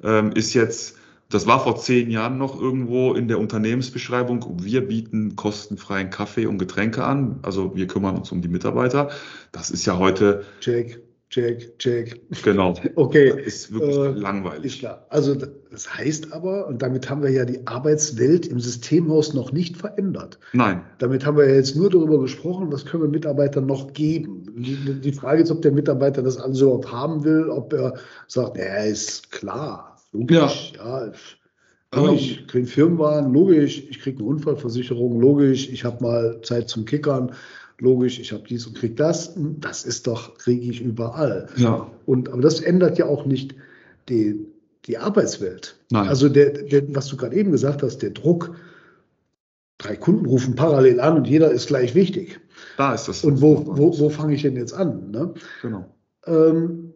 ähm, ist jetzt das war vor zehn Jahren noch irgendwo in der Unternehmensbeschreibung. Wir bieten kostenfreien Kaffee und Getränke an. Also wir kümmern uns um die Mitarbeiter. Das ist ja heute. Check, check, check. Genau. Okay. Das ist wirklich äh, langweilig. Ist klar. Also das heißt aber, und damit haben wir ja die Arbeitswelt im Systemhaus noch nicht verändert. Nein. Damit haben wir ja jetzt nur darüber gesprochen, was können wir Mitarbeitern noch geben. Die, die Frage ist, ob der Mitarbeiter das alles überhaupt haben will, ob er sagt, ja, ist klar Logisch, ja. ja genau. ich kriege einen Firmenwagen, logisch, ich kriege eine Unfallversicherung, logisch, ich habe mal Zeit zum Kickern, logisch, ich habe dies und kriege das. Das ist doch, kriege ich überall. Ja. Und, aber das ändert ja auch nicht die, die Arbeitswelt. Nein. Also der, der, was du gerade eben gesagt hast, der Druck, drei Kunden rufen parallel an und jeder ist gleich wichtig. Da ist das. Und wo, wo, wo fange ich denn jetzt an? Ne? Genau. Ähm,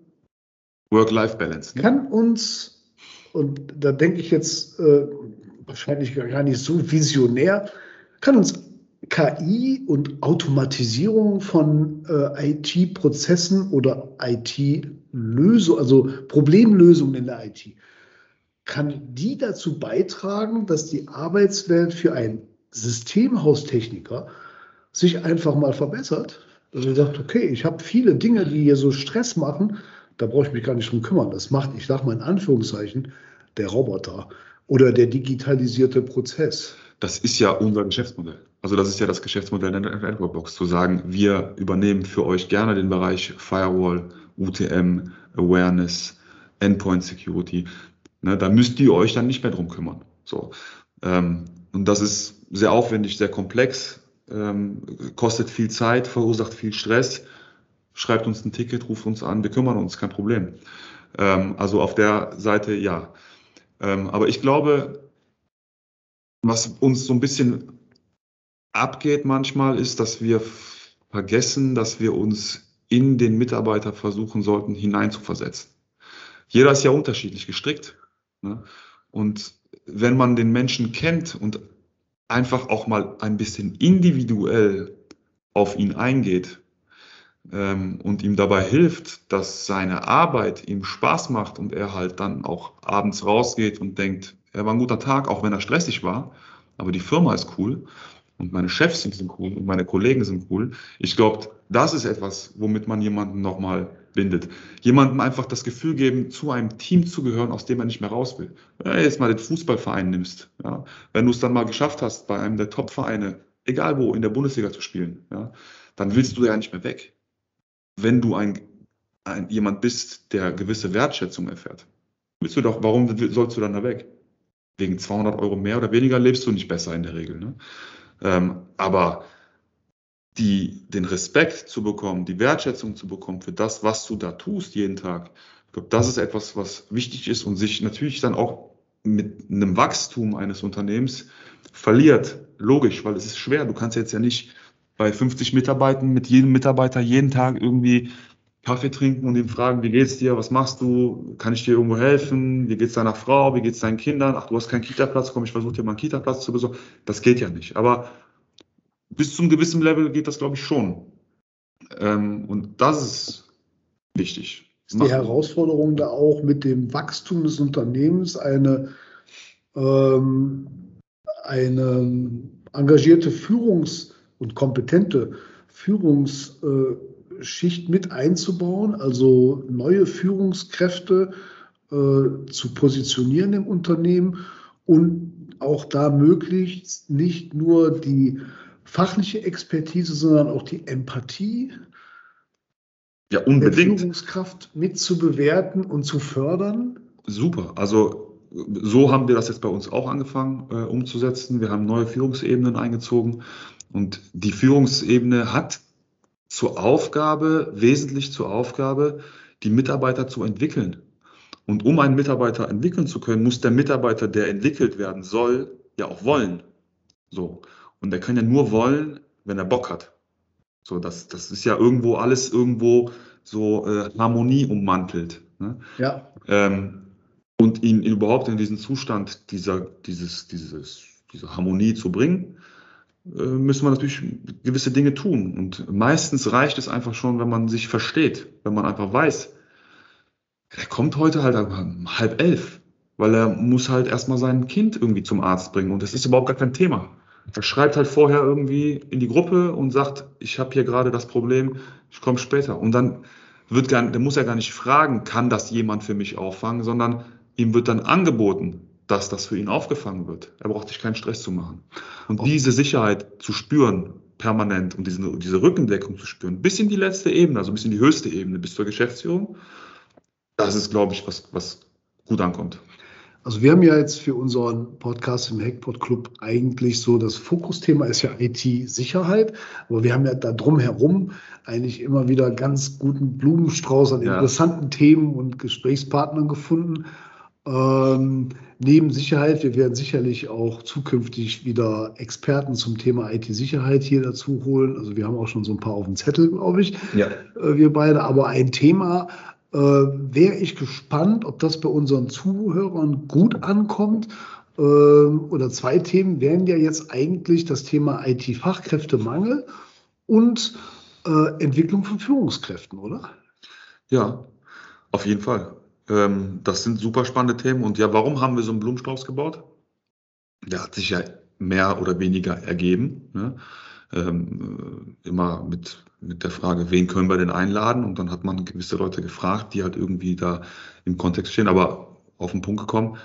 Work-Life-Balance. Ne? Kann uns und da denke ich jetzt äh, wahrscheinlich gar nicht so visionär, kann uns KI und Automatisierung von äh, IT-Prozessen oder IT-Lösungen, also Problemlösungen in der IT, kann die dazu beitragen, dass die Arbeitswelt für einen Systemhaustechniker sich einfach mal verbessert? Dass er sagt, okay, ich habe viele Dinge, die hier so Stress machen, da brauche ich mich gar nicht drum kümmern. Das macht, ich sage mal in Anführungszeichen, der Roboter oder der digitalisierte Prozess. Das ist ja unser Geschäftsmodell. Also das ist ja das Geschäftsmodell der Networkbox, zu sagen, wir übernehmen für euch gerne den Bereich Firewall, UTM, Awareness, Endpoint Security. Ne, da müsst ihr euch dann nicht mehr drum kümmern. So. Ähm, und das ist sehr aufwendig, sehr komplex, ähm, kostet viel Zeit, verursacht viel Stress schreibt uns ein Ticket, ruft uns an, wir kümmern uns, kein Problem. Ähm, also auf der Seite ja. Ähm, aber ich glaube, was uns so ein bisschen abgeht manchmal, ist, dass wir vergessen, dass wir uns in den Mitarbeiter versuchen sollten, hineinzuversetzen. Jeder ist ja unterschiedlich gestrickt. Ne? Und wenn man den Menschen kennt und einfach auch mal ein bisschen individuell auf ihn eingeht, ähm, und ihm dabei hilft, dass seine Arbeit ihm Spaß macht und er halt dann auch abends rausgeht und denkt, er war ein guter Tag, auch wenn er stressig war, aber die Firma ist cool und meine Chefs sind cool und meine Kollegen sind cool. Ich glaube, das ist etwas, womit man jemanden nochmal bindet. Jemandem einfach das Gefühl geben, zu einem Team zu gehören, aus dem er nicht mehr raus will. Wenn du jetzt mal den Fußballverein nimmst, ja, wenn du es dann mal geschafft hast, bei einem der Top-Vereine, egal wo, in der Bundesliga zu spielen, ja, dann willst du ja nicht mehr weg. wenn du ein, ein, jemand bist, der gewisse Wertschätzung erfährt, willst du doch, warum sollst du dann da weg? Wegen 200 Euro mehr oder weniger lebst du nicht besser in der Regel. Ne? Ähm, aber die, den Respekt zu bekommen, die Wertschätzung zu bekommen für das, was du da tust jeden Tag, ich glaube, das ist etwas, was wichtig ist und sich natürlich dann auch mit einem Wachstum eines Unternehmens verliert. Logisch, weil es ist schwer. Du kannst jetzt ja nicht bei 50 Mitarbeitern mit jedem Mitarbeiter jeden Tag irgendwie Kaffee trinken und ihn fragen, wie geht's dir, was machst du, kann ich dir irgendwo helfen, wie geht's deiner Frau, wie geht's deinen Kindern, ach, du hast keinen Kita-Platz, komm, ich versuche dir mal einen Kita-Platz zu besorgen. Das geht ja nicht. Aber bis zum gewissen Level geht das, glaube ich, schon. Ähm, und das ist wichtig. Ist die Herausforderung da auch mit dem Wachstum des Unternehmens eine, ähm, eine engagierte Führungs- und kompetente Führungsschicht mit einzubauen, also neue Führungskräfte äh, zu positionieren im Unternehmen und auch da möglichst nicht nur die fachliche Expertise, sondern auch die Empathie ja, unbedingt. der Führungskraft mit zu bewerten und zu fördern? Super. Also so haben wir das jetzt bei uns auch angefangen äh, umzusetzen. Wir haben neue Führungsebenen eingezogen und die Führungsebene hat zur Aufgabe, wesentlich zur Aufgabe, die Mitarbeiter zu entwickeln. Und um einen Mitarbeiter entwickeln zu können, muss der Mitarbeiter, der entwickelt werden soll, ja auch wollen. So. Und er kann ja nur wollen, wenn er Bock hat. So, das, das ist ja irgendwo alles irgendwo so äh, Harmonie ummantelt. Ne? Ja. Ähm, und ihn, ihn, überhaupt in diesen Zustand dieser, dieses, dieses, dieser Harmonie zu bringen, müssen wir natürlich gewisse Dinge tun. Und meistens reicht es einfach schon, wenn man sich versteht, wenn man einfach weiß, er kommt heute halt halb elf, weil er muss halt erstmal sein Kind irgendwie zum Arzt bringen. Und das ist überhaupt gar kein Thema. Er schreibt halt vorher irgendwie in die Gruppe und sagt, ich habe hier gerade das Problem, ich komme später. Und dann wird gar, der muss er gar nicht fragen, kann das jemand für mich auffangen, sondern ihm wird dann angeboten, dass das für ihn aufgefangen wird. Er braucht sich keinen Stress zu machen. Und okay. diese Sicherheit zu spüren, permanent und diese, diese Rückendeckung zu spüren, bis in die letzte Ebene, also bis in die höchste Ebene, bis zur Geschäftsführung, das ist, glaube ich, was, was gut ankommt. Also wir haben ja jetzt für unseren Podcast im Hackpot Club eigentlich so, das Fokusthema ist ja IT-Sicherheit, aber wir haben ja da drumherum eigentlich immer wieder ganz guten Blumenstrauß an interessanten ja. Themen und Gesprächspartnern gefunden. Ähm, neben Sicherheit, wir werden sicherlich auch zukünftig wieder Experten zum Thema IT-Sicherheit hier dazu holen. Also wir haben auch schon so ein paar auf dem Zettel, glaube ich, ja. äh, wir beide. Aber ein Thema, äh, wäre ich gespannt, ob das bei unseren Zuhörern gut ankommt. Äh, oder zwei Themen wären ja jetzt eigentlich das Thema IT-Fachkräftemangel und äh, Entwicklung von Führungskräften, oder? Ja, auf jeden Fall. Ähm, das sind super spannende Themen. Und ja, warum haben wir so einen Blumenstrauß gebaut? Der hat sich ja mehr oder weniger ergeben. Ne? Ähm, immer mit mit der Frage, wen können wir denn einladen? Und dann hat man gewisse Leute gefragt, die halt irgendwie da im Kontext stehen, aber auf den Punkt gekommen,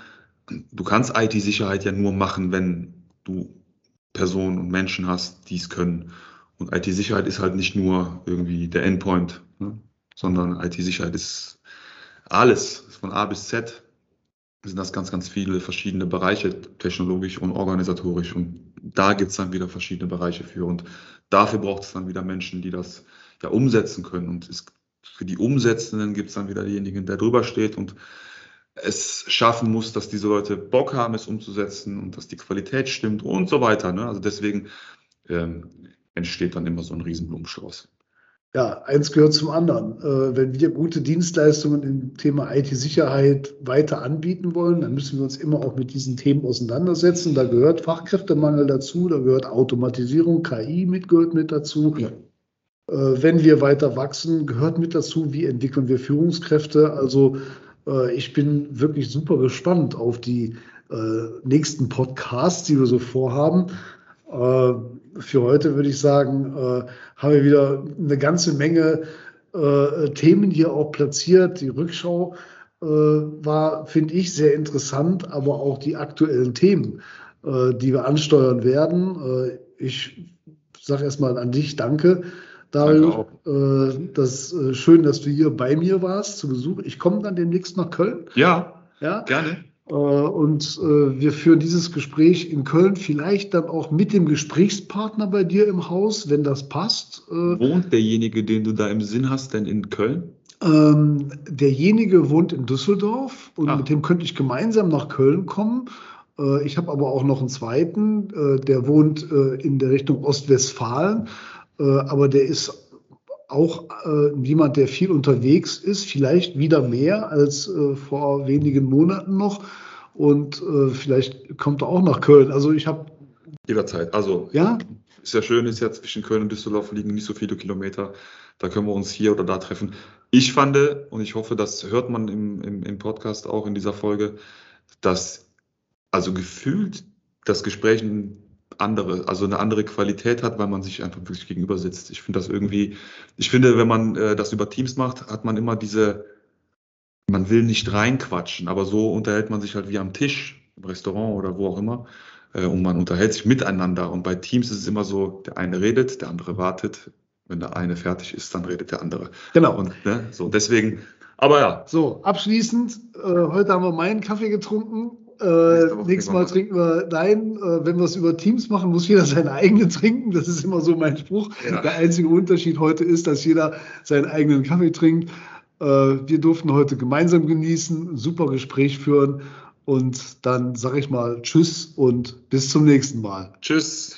du kannst IT-Sicherheit ja nur machen, wenn du Personen und Menschen hast, die es können. Und IT-Sicherheit ist halt nicht nur irgendwie der Endpoint, ne? sondern IT-Sicherheit ist alles, von A bis Z sind das ganz, ganz viele verschiedene Bereiche, technologisch und organisatorisch. Und da gibt es dann wieder verschiedene Bereiche für. Und dafür braucht es dann wieder Menschen, die das ja umsetzen können. Und es, für die Umsetzenden gibt es dann wieder denjenigen, der drüber steht und es schaffen muss, dass diese Leute Bock haben, es umzusetzen und dass die Qualität stimmt und so weiter. Ne? Also deswegen ähm, entsteht dann immer so ein Riesenblumenstrauß ja, eins gehört zum anderen. Äh, wenn wir gute Dienstleistungen im Thema IT-Sicherheit weiter anbieten wollen, dann müssen wir uns immer auch mit diesen Themen auseinandersetzen. Da gehört Fachkräftemangel dazu, da gehört Automatisierung, KI mit, gehört mit dazu. Ja. Äh, wenn wir weiter wachsen, gehört mit dazu, wie entwickeln wir Führungskräfte. Also äh, ich bin wirklich super gespannt auf die äh, nächsten Podcasts, die wir so vorhaben. Äh, für heute würde ich sagen, äh, haben wir wieder eine ganze Menge äh, Themen hier auch platziert. Die Rückschau war, finde ich, sehr interessant, aber auch die aktuellen Themen, die wir ansteuern werden. ich sage erstmal an dich Danke, Dario, das schön, dass du hier bei mir warst zu Besuch. Ich komme dann demnächst nach Köln. Ja, Ja. gerne. Äh, und äh, wir führen dieses Gespräch in Köln vielleicht dann auch mit dem Gesprächspartner bei dir im Haus, wenn das passt. Äh, Wohnt derjenige, den du da im Sinn hast, denn in Köln? Ähm, derjenige wohnt in Düsseldorf und Ah. mit dem könnte ich gemeinsam nach Köln kommen. Äh, ich habe aber auch noch einen zweiten, äh, der wohnt äh, in der Richtung Ostwestfalen, aber der ist auch äh, jemand, der viel unterwegs ist, vielleicht wieder mehr als äh, vor wenigen Monaten noch. Und äh, vielleicht kommt er auch nach Köln. Also ich habe, Jederzeit. Also, ja, ist ja schön, ist ja zwischen Köln und Düsseldorf liegen nicht so viele Kilometer. Da können wir uns hier oder da treffen. Ich fand, und ich hoffe, das hört man im, im, im Podcast auch in dieser Folge, dass also gefühlt das Gespräch ein andere, also eine andere Qualität hat, weil man sich einfach wirklich gegenüber sitzt. Ich finde das irgendwie, ich finde, wenn man äh, das über Teams macht, hat man immer diese, man will nicht reinquatschen, aber so unterhält man sich halt wie am Tisch, im Restaurant oder wo auch immer. Äh, und man unterhält sich miteinander. Und bei Teams ist es immer so, der eine redet, der andere wartet. Wenn der eine fertig ist, dann redet der andere. genau. Und ne, so deswegen, aber ja, So, abschließend, äh, heute haben wir meinen Kaffee getrunken. Äh, nächstes Mal trinken wir deinen. Äh, wenn wir es über Teams machen, muss jeder seine eigene trinken. Das ist immer so mein Spruch. Ja. Der einzige Unterschied heute ist, dass jeder seinen eigenen Kaffee trinkt. Äh, wir durften heute gemeinsam genießen, ein super Gespräch führen. Und dann sage ich mal Tschüss und bis zum nächsten Mal. tschüss.